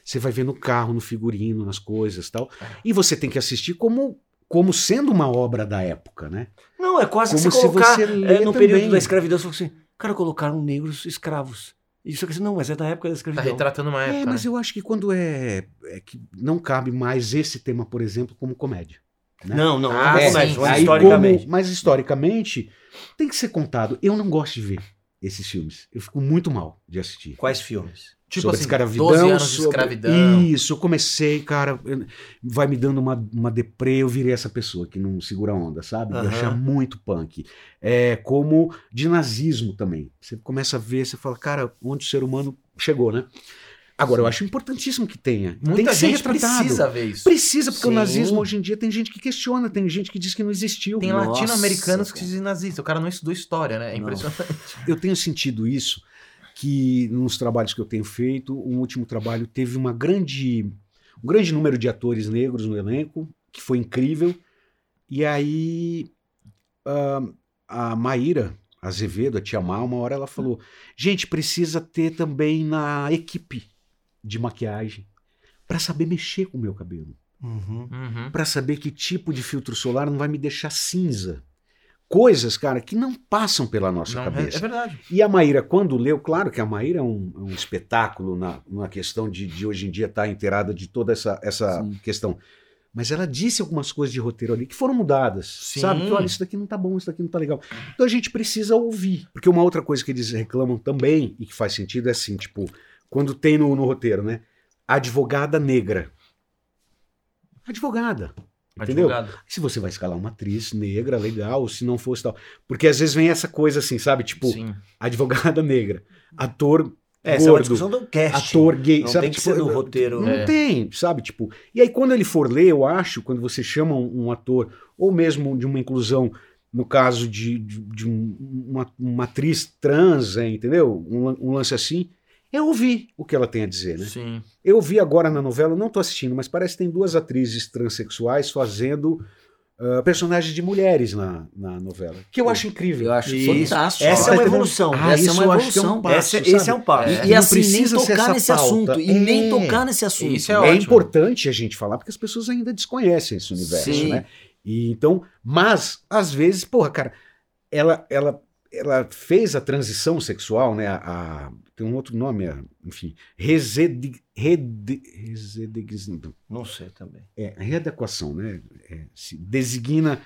Você vai ver no carro, no figurino, nas coisas tal. É. E você tem que assistir como, como sendo uma obra da época, né? Não, é quase Como que você se colocar você é, no também. período da escravidão, você falou assim, cara, colocaram negros escravos. Isso aqui, não, mas é da época da Tá escravidão. retratando uma época. É, mas né? eu acho que quando é, é que não cabe mais esse tema, por exemplo, como comédia. né? Não, não, Ah, é sim, comédia, mas Aí, historicamente. como- mas historicamente, tem que ser contado. Eu não gosto de ver esses filmes. Eu fico muito mal de assistir. Quais filmes? Tipo sobre assim, escravidão. 12 anos de sobre- escravidão. Isso, eu comecei, cara, eu- vai me dando uma, uma deprê, eu virei essa pessoa que não segura a onda, sabe? De Aham. achar muito punk. É como de nazismo também. Você começa a ver, você fala, cara, onde o ser humano chegou, né? Agora, eu acho importantíssimo que tenha. tem Muita que ser gente retratado. precisa ver isso. Precisa, porque o Sim. nazismo hoje em dia tem gente que questiona, tem gente que diz que não existiu. Tem latino-americanos que dizem nazistas. O cara não estudou história, né? É Não. impressionante. Eu tenho sentido isso, que nos trabalhos que eu tenho feito, um último trabalho teve uma grande, um grande número de atores negros no elenco, que foi incrível. E aí ah, a Maíra Azevedo, a Tia Mal, uma hora ela falou: gente, precisa ter também na equipe de maquiagem para saber mexer com o meu cabelo. Uhum. Uhum. Para saber que tipo de filtro solar não vai me deixar cinza. Coisas, cara, que não passam pela nossa Não, é, cabeça. é verdade. E a Maíra, quando leu, claro que a Maíra é um, é um espetáculo na, na questão de, de hoje em dia estar inteirada de toda essa, essa Sim. questão. mas ela disse algumas coisas de roteiro ali que foram mudadas. Sim. Sabe? Que olha, isso daqui não tá bom, isso daqui não tá legal. Então a gente precisa ouvir. Porque uma outra coisa que eles reclamam também, e que faz sentido, é assim, tipo, quando tem no, no roteiro, né? Advogada negra. Advogada. Entendeu? Advogado. Se você vai escalar uma atriz negra, legal, se não fosse tal. Porque às vezes vem essa coisa assim, sabe? Tipo, Sim. advogada negra, ator É, essa é uma gordo, discussão do casting. ator gay, Não sabe? tem que Tipo, ser no roteiro. Não É. tem, sabe? Tipo, e aí quando ele for ler, eu acho, quando você chama um, um ator, ou mesmo de uma inclusão, no caso de, de, de um- uma, uma atriz trans, é, entendeu? Um, um lance assim, é ouvir o que ela tem a dizer, né? Sim. Eu vi agora na novela, não tô assistindo, mas parece que tem duas atrizes transexuais fazendo ah, personagens de mulheres na, na novela. Que eu acho incrível. Eu acho Isso. fantástico. Essa é uma evolução. Ah, Essa é uma que é um evolução. passo, Essa- sabe? esse é um passo. E, E e não assim, nem tocar nesse pauta. assunto. E nem É. tocar nesse assunto. Isso é É, ótimo. importante a gente falar porque as pessoas ainda desconhecem esse universo, Sim. né? E então, mas às vezes, porra, cara, ela ela ela fez a transição sexual, né? A- tem um outro nome, a- enfim, resedi, rede, Não sei também. é, readequação, né? É, se designa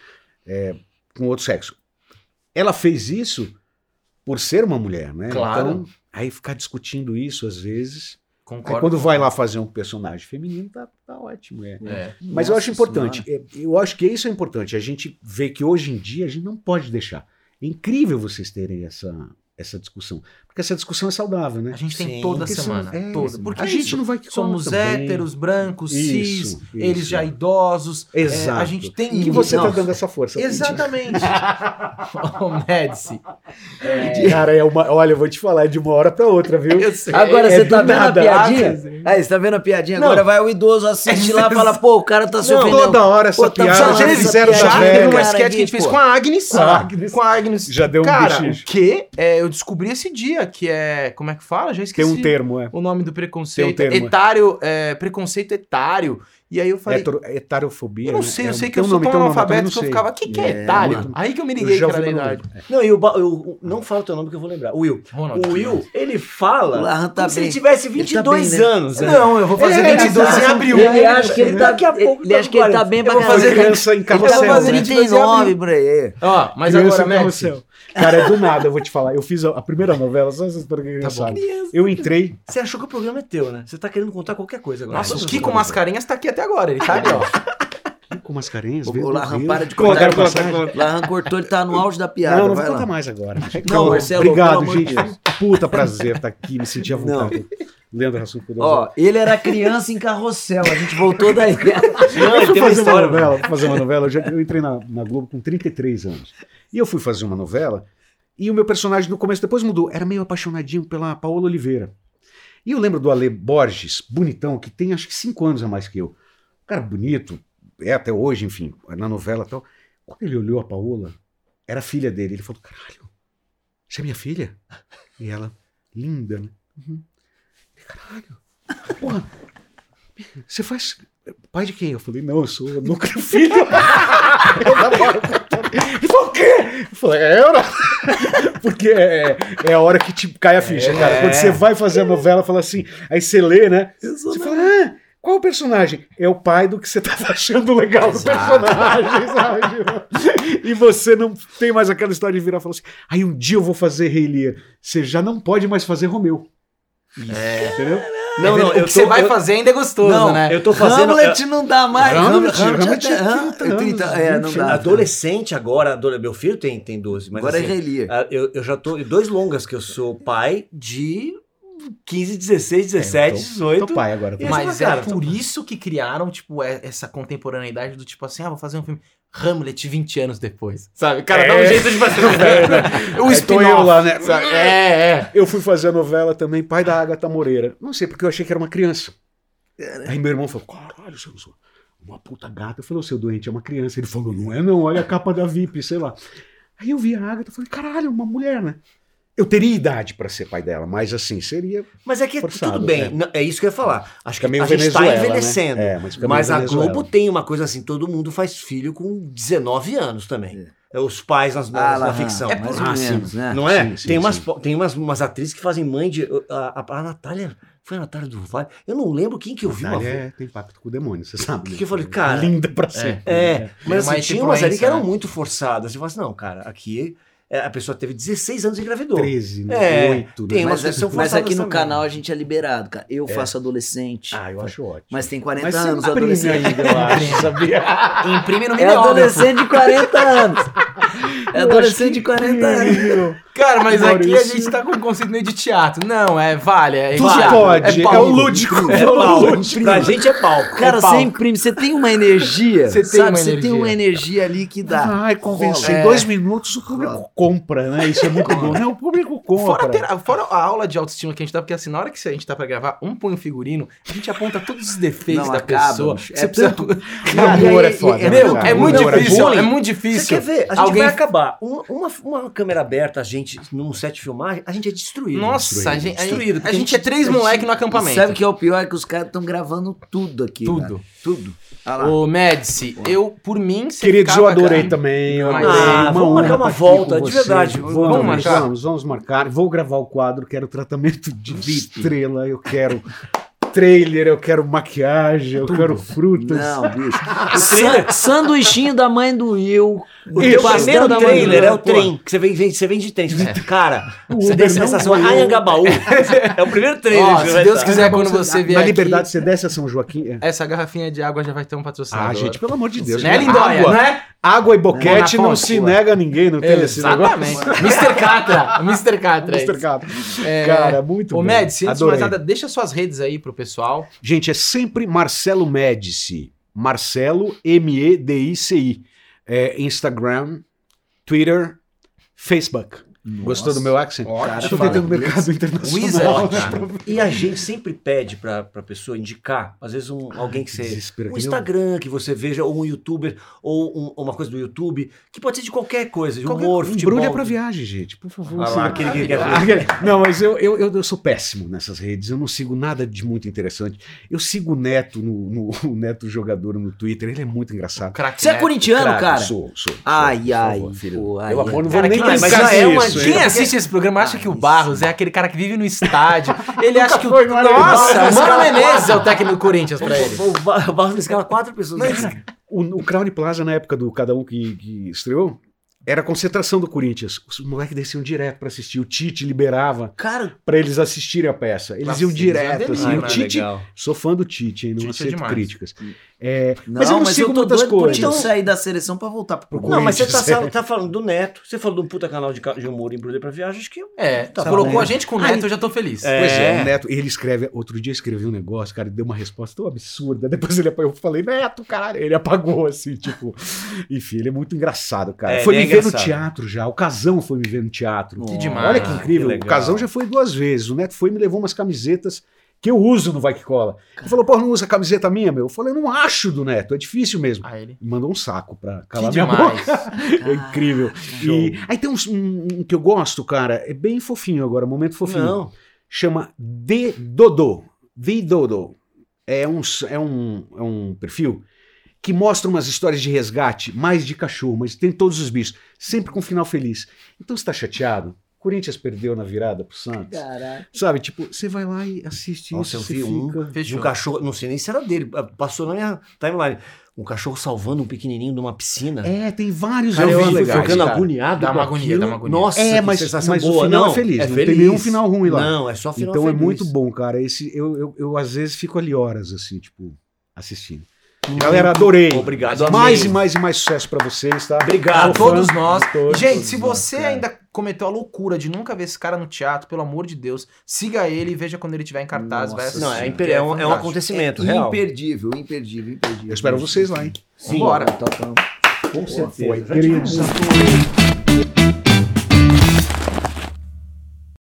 é, com outro sexo. Ela fez isso por ser uma mulher, né? Claro. Então, aí ficar discutindo isso às vezes. Aí Concordo. quando vai lá fazer um personagem feminino, tá, tá ótimo. É. É. Mas eu Nossa acho importante. Senhora. é, Eu acho que isso é importante. A gente vê que hoje em dia a gente não pode deixar. É incrível vocês terem essa, essa discussão. Porque essa discussão é saudável, né? A gente tem Sim. toda Porque semana. é, toda. Porque a é gente não vai que Somos héteros, brancos, cis, Isso, eles isso. já idosos. é, Exato. a gente tem E que você tá dando essa força. Exatamente. Ô, Médici. Cara, é uma, olha, eu vou te falar, é de uma hora pra outra, viu? Eu sei. Agora É você do tá vendo nada. a piadinha? Ah. Aí, você tá vendo a piadinha? Não. Agora vai o idoso assiste lá e fala, pô, o cara tá se ofendendo. toda hora essa tá piada, já fizeram Já teve uma sketch que a gente fez com a Agnes. Com a Agnes. Já deu um Cara, o que é, eu descobri esse dia, que é. Como é que fala? Já Tem esqueci. um termo, é. O nome do preconceito. Tem um termo, é. etário, é, preconceito etário. E aí eu falei. Hetero- Etarofobia. eu não né? sei, É, eu sei que tem eu sou tão tem analfabeto que eu ficava, o que, que é É, etário? mano. Aí que eu me liguei que era idade. Não, e o, ba- eu, não fala o teu nome que eu vou lembrar. O Will. Ronald. O Will, ele fala tá como se ele tivesse Ele tá 22 bem, né? anos. né? Não, eu vou fazer É, 22 em abril. Ele acha que ele tá, Daqui a pouco ele tá acha que ele tá bem pra caramba. fazer criança em Ele tá fazendo né? 39 por aí. Ó, mas Criança agora, carrossel. Cara, é do nada, eu vou te falar. Eu fiz a, a primeira novela, só vocês para quem Tá não bom. Eu entrei. Você achou que o programa é teu, né? Você tá querendo contar qualquer coisa agora. Nossa, o Kiko Mascarenhas tá aqui até agora, ele tá ali, ó. Com mascarenhas, O, o Larran para de Conta, contar. Larran cortou, ele tá no auge da piada. Não, não vou vai contar lá. mais agora. Não, Marcelo, Obrigado, gente. Puta prazer estar aqui, me senti à vontade. Leandro Rassum Ó, ele era criança em carrossel, a gente voltou daí. Não, eu fui fazer uma história. novela, fui fazer uma novela, eu, já, eu entrei na, na Globo com 33 anos. E eu fui fazer uma novela, e o meu personagem no começo depois mudou, era meio apaixonadinho pela Paola Oliveira. E eu lembro do Ale Borges, bonitão, que tem acho que 5 anos a mais que eu. Cara bonito, é até hoje, enfim, na novela e tal. Quando ele olhou a Paola, era filha dele. Ele falou: caralho, você é minha filha? E ela, linda, né? Uhum. Caralho, porra, você faz. Pai de quem? Eu falei, não, eu sou tenho filho. Eu namoro com todo- Ele falou, o quê? Eu falei, é, não. Porque é, é a hora que tipo, cai a ficha, cara. Quando você vai fazer a novela, fala assim, aí você lê, né? Você fala, ah, qual o personagem? É o pai do que você tava achando legal do personagem, sabe? E você não tem mais aquela história de virar e falar assim, aí um dia eu vou fazer Rei Lear. Você já não pode mais fazer Romeu. É. Entendeu? Não, não, o que você vai eu- fazer ainda é gostoso, Não, né? Eu tô fazendo. Hamlet não dá mais. Hamlet, Hamlet, Hamlet até- é 30 ah, 30, anos, é, não 20 dá. Adolescente agora, adole- meu filho tem, tem 12, mas Agora é assim, Relia. ah, eu, eu já tô. Dois longas que eu sou pai de 15, 16, 17, tô- 18. Tô pai agora. Mas Cara, é por isso que criaram, tipo, é- essa contemporaneidade do tipo assim, ah, vou fazer um filme Hamlet 20 anos depois. Sabe? O cara dá um É. jeito de fazer um velho. O Aí tô eu spin-off. lá, né? sabe? É, é. Eu fui fazer a novela também, pai da Agatha Moreira. Não sei, porque eu achei que era uma criança. Aí meu irmão falou: caralho, você usou uma puta gata. Eu falei: o seu doente é uma criança. Ele falou: não é, não, olha a capa da VIP, sei lá. Aí eu vi a Agatha e falei: caralho, uma mulher, né? Eu teria idade pra ser pai dela, mas assim, seria. Mas é que Forçado, tudo bem, é. não, é isso que eu ia falar. Acho Fica que a gente tá Venezuela, né? envelhecendo. É, mas Mas a. Globo tem uma coisa assim, todo mundo faz filho com 19 anos também. É. Os pais nas, nas- Ah, ficção. é mais Ah, menos, né? Não é? Sim, sim, tem umas, sim. tem umas, umas atrizes que fazem mãe de. A, a, a Natália Foi a Natália do Vale. Eu não lembro quem que eu vi uma Natália vez. é, tem pacto com o demônio, você sabe. Que né? que eu falei, cara, Linda pra sempre. É, mas uma assim, tinha umas ali que eram né? muito forçadas. Você fala assim, não, cara, aqui é, a pessoa teve 16 anos e engravidou. 13, né? É, 8, né? tem Mas, que são mas aqui no também. canal a gente é liberado, cara. Eu faço adolescente. Ah, eu acho ótimo. Mas tem 40 Mas anos, adolescente. ainda, eu acho, sabia? Imprime no É mimeógrafo. adolescente de 40 anos. É adolescente de 40 anos. Cara, mas aqui a gente tá com um conceito meio de teatro. Não, é vale, é Tudo teatro, pode, é, palco. o lúdico. É É o palco. lúdico. Pra gente é palco. Cara, é você imprime, você tem uma energia. Você tem sabe? uma Você tem energia. uma energia ali que dá. Vai convencer. É. Em dois minutos o público compra, né? Isso é muito bom. Não, o público Fora, a compra. tera- fora a aula de autoestima que a gente dá, porque assim, na hora que a gente tá pra gravar, um põe um figurino, a gente aponta todos os defeitos Não, da acaba, pessoa. Você É precisa... é E- e- foda. e- né, Meu, cara? é muito Namoro difícil, é muito Você difícil. quer ver? A gente Alguém- vai acabar. Um- uma, uma câmera aberta, a gente, num set de filmagem, a gente é destruído. Nossa, a gente, a gente- Destruído, a porque gente é três moleque no acampamento. Sabe o que é o pior? É que os caras estão gravando tudo aqui. Tudo. cara. Tudo. Ô, Médici, eu, por mim, você Queridos, eu adorei cara, também. Eu adorei. Ah, vamos marcar uma tá volta, de verdade. Vamos, Vamos vamos, marcar? vamos, vamos marcar. Vou gravar o quadro, quero tratamento de estrela, eu quero trailer, eu quero maquiagem, eu quero frutas. Não, bicho. San- sanduichinho da mãe do Will. O Isso, primeiro da mãe do trailer Will, é o pô. trem, que você vem, vem, você vem de trem. Você fala, Cara, você Uber desce na não estação. Anhangabaú. É o primeiro trailer. Ó, se Deus quiser, quando você vier Na aqui, Liberdade, você desce a São Joaquim. é. essa garrafinha de água já vai ter um patrocinador. Ah, gente, pelo amor de Deus. Né, Lindóia? água, Não é? água e boquete Na não fonte, se nega a ninguém, não tem esse Exatamente. negócio. Mr. Catra. Mr. Catra. é Mr. É, Cara, muito Ô, bom. Médici, antes de mais nada, deixa suas redes aí pro pessoal. Gente, é sempre Marcelo Médici. Marcelo, M-E-D-I-C-I. É, Instagram, Twitter, Facebook. Gostou do meu accent? Estou fala tentando mercado internacional. Wizard. E a gente sempre pede pra, pra pessoa indicar, às vezes um, alguém que você. Desespero, Um Instagram que você veja, ou um youtuber, ou um- uma coisa do YouTube, que pode ser de qualquer coisa, de Qualquer- humor, futebol. Embrulha pra viagem, gente, por favor. Ah lá, aquele que quer Não, mas eu, eu, eu, eu sou péssimo nessas redes, eu não sigo nada de muito interessante. Eu sigo o Neto, no, no- o Neto jogador no Twitter, ele é muito engraçado. Você é corintiano, cara? Sou, sou. sou, Ai, por ai. favor, filho. pô, ai, eu ai. amor, não vou Cara, nem que- mas já é uma nisso, Quem hein? assiste esse programa acha que o isso. Barros é aquele cara que vive no estádio. Ele acha que o. Nossa, o Mano Menezes é o técnico do Corinthians pra ele. O Ba- o Barros escala quatro pessoas. O, o Crown Plaza, na época do Cada Um que, que estreou, era a concentração do Corinthians. Os moleques desciam direto pra assistir. O Tite liberava Cara, pra eles assistirem a peça. Eles Nossa, iam direto, assim. né? O Tite, Legal. sou fã do Tite, hein? Não Tite é aceito demais. críticas. É, não, mas eu não sigo tô muitas coisas. Tite sair da seleção pra voltar pro Pro Não, mas você tá, Corinthians, tá falando do Neto, você falou de um puta canal de, de humor embrulha pra viagem, acho que É, Tá colocou bom. a gente com o Neto, eu já tô feliz. É. Pois é, o Neto, ele escreve, outro dia escreveu um negócio, cara, ele deu uma resposta tão absurda. Depois ele apagou, eu falei, Neto, caralho, ele apagou assim, tipo. Enfim, ele é muito engraçado, cara. É, foi me é ver no teatro já, o Casão foi me ver no teatro. Que demais. Olha que incrível, que o. Casão já foi duas vezes. O Neto foi e me levou umas camisetas que eu uso no Vai Que Cola. Ele falou, pô, não usa camiseta minha, meu? Eu falei, não acho do Neto, é difícil mesmo. Ah, ele. Mandou um saco pra Que calar minha demais. boca. É incrível. E aí tem um, um que eu gosto, cara, é bem fofinho agora, momento fofinho Não. chama The Dodo. The Dodo. É um, é, um, é um perfil que mostra umas histórias de resgate, mais de cachorro, mas tem todos os bichos, sempre com final feliz. Então você tá chateado? Corinthians perdeu na virada pro Santos. Caralho. Sabe, tipo, você vai lá e assiste Nossa, eu isso, vi você um fica... de Fechou. um cachorro, não sei nem se era dele, passou na minha timeline. Um cachorro salvando um pequenininho numa piscina. É, tem vários Cara, eu vi legais, ficando cara. agoniado. Dá com uma agonia, aquilo. dá uma agonia. Nossa, É, que mas, sensação mas boa. o final não, é feliz, não tem nenhum final ruim lá. Não, é só final Então é feliz. muito bom, cara. Esse, eu, eu, eu, às vezes fico ali horas, assim, tipo, assistindo. Galera, adorei. Obrigado, amei. Mais e mais e mais sucesso pra vocês, tá? Obrigado. A todos nós. Todos, Gente, todos se nós, você cara. ainda cometeu a loucura de nunca ver esse cara no teatro, pelo amor de Deus, siga ele e veja quando ele estiver em cartaz. Nossa Não, é, imper- é um, é um acontecimento É real. imperdível, imperdível, imperdível. Eu espero vocês lá, hein? Sim. Bora. Totão. Com certeza. Foi, queridos.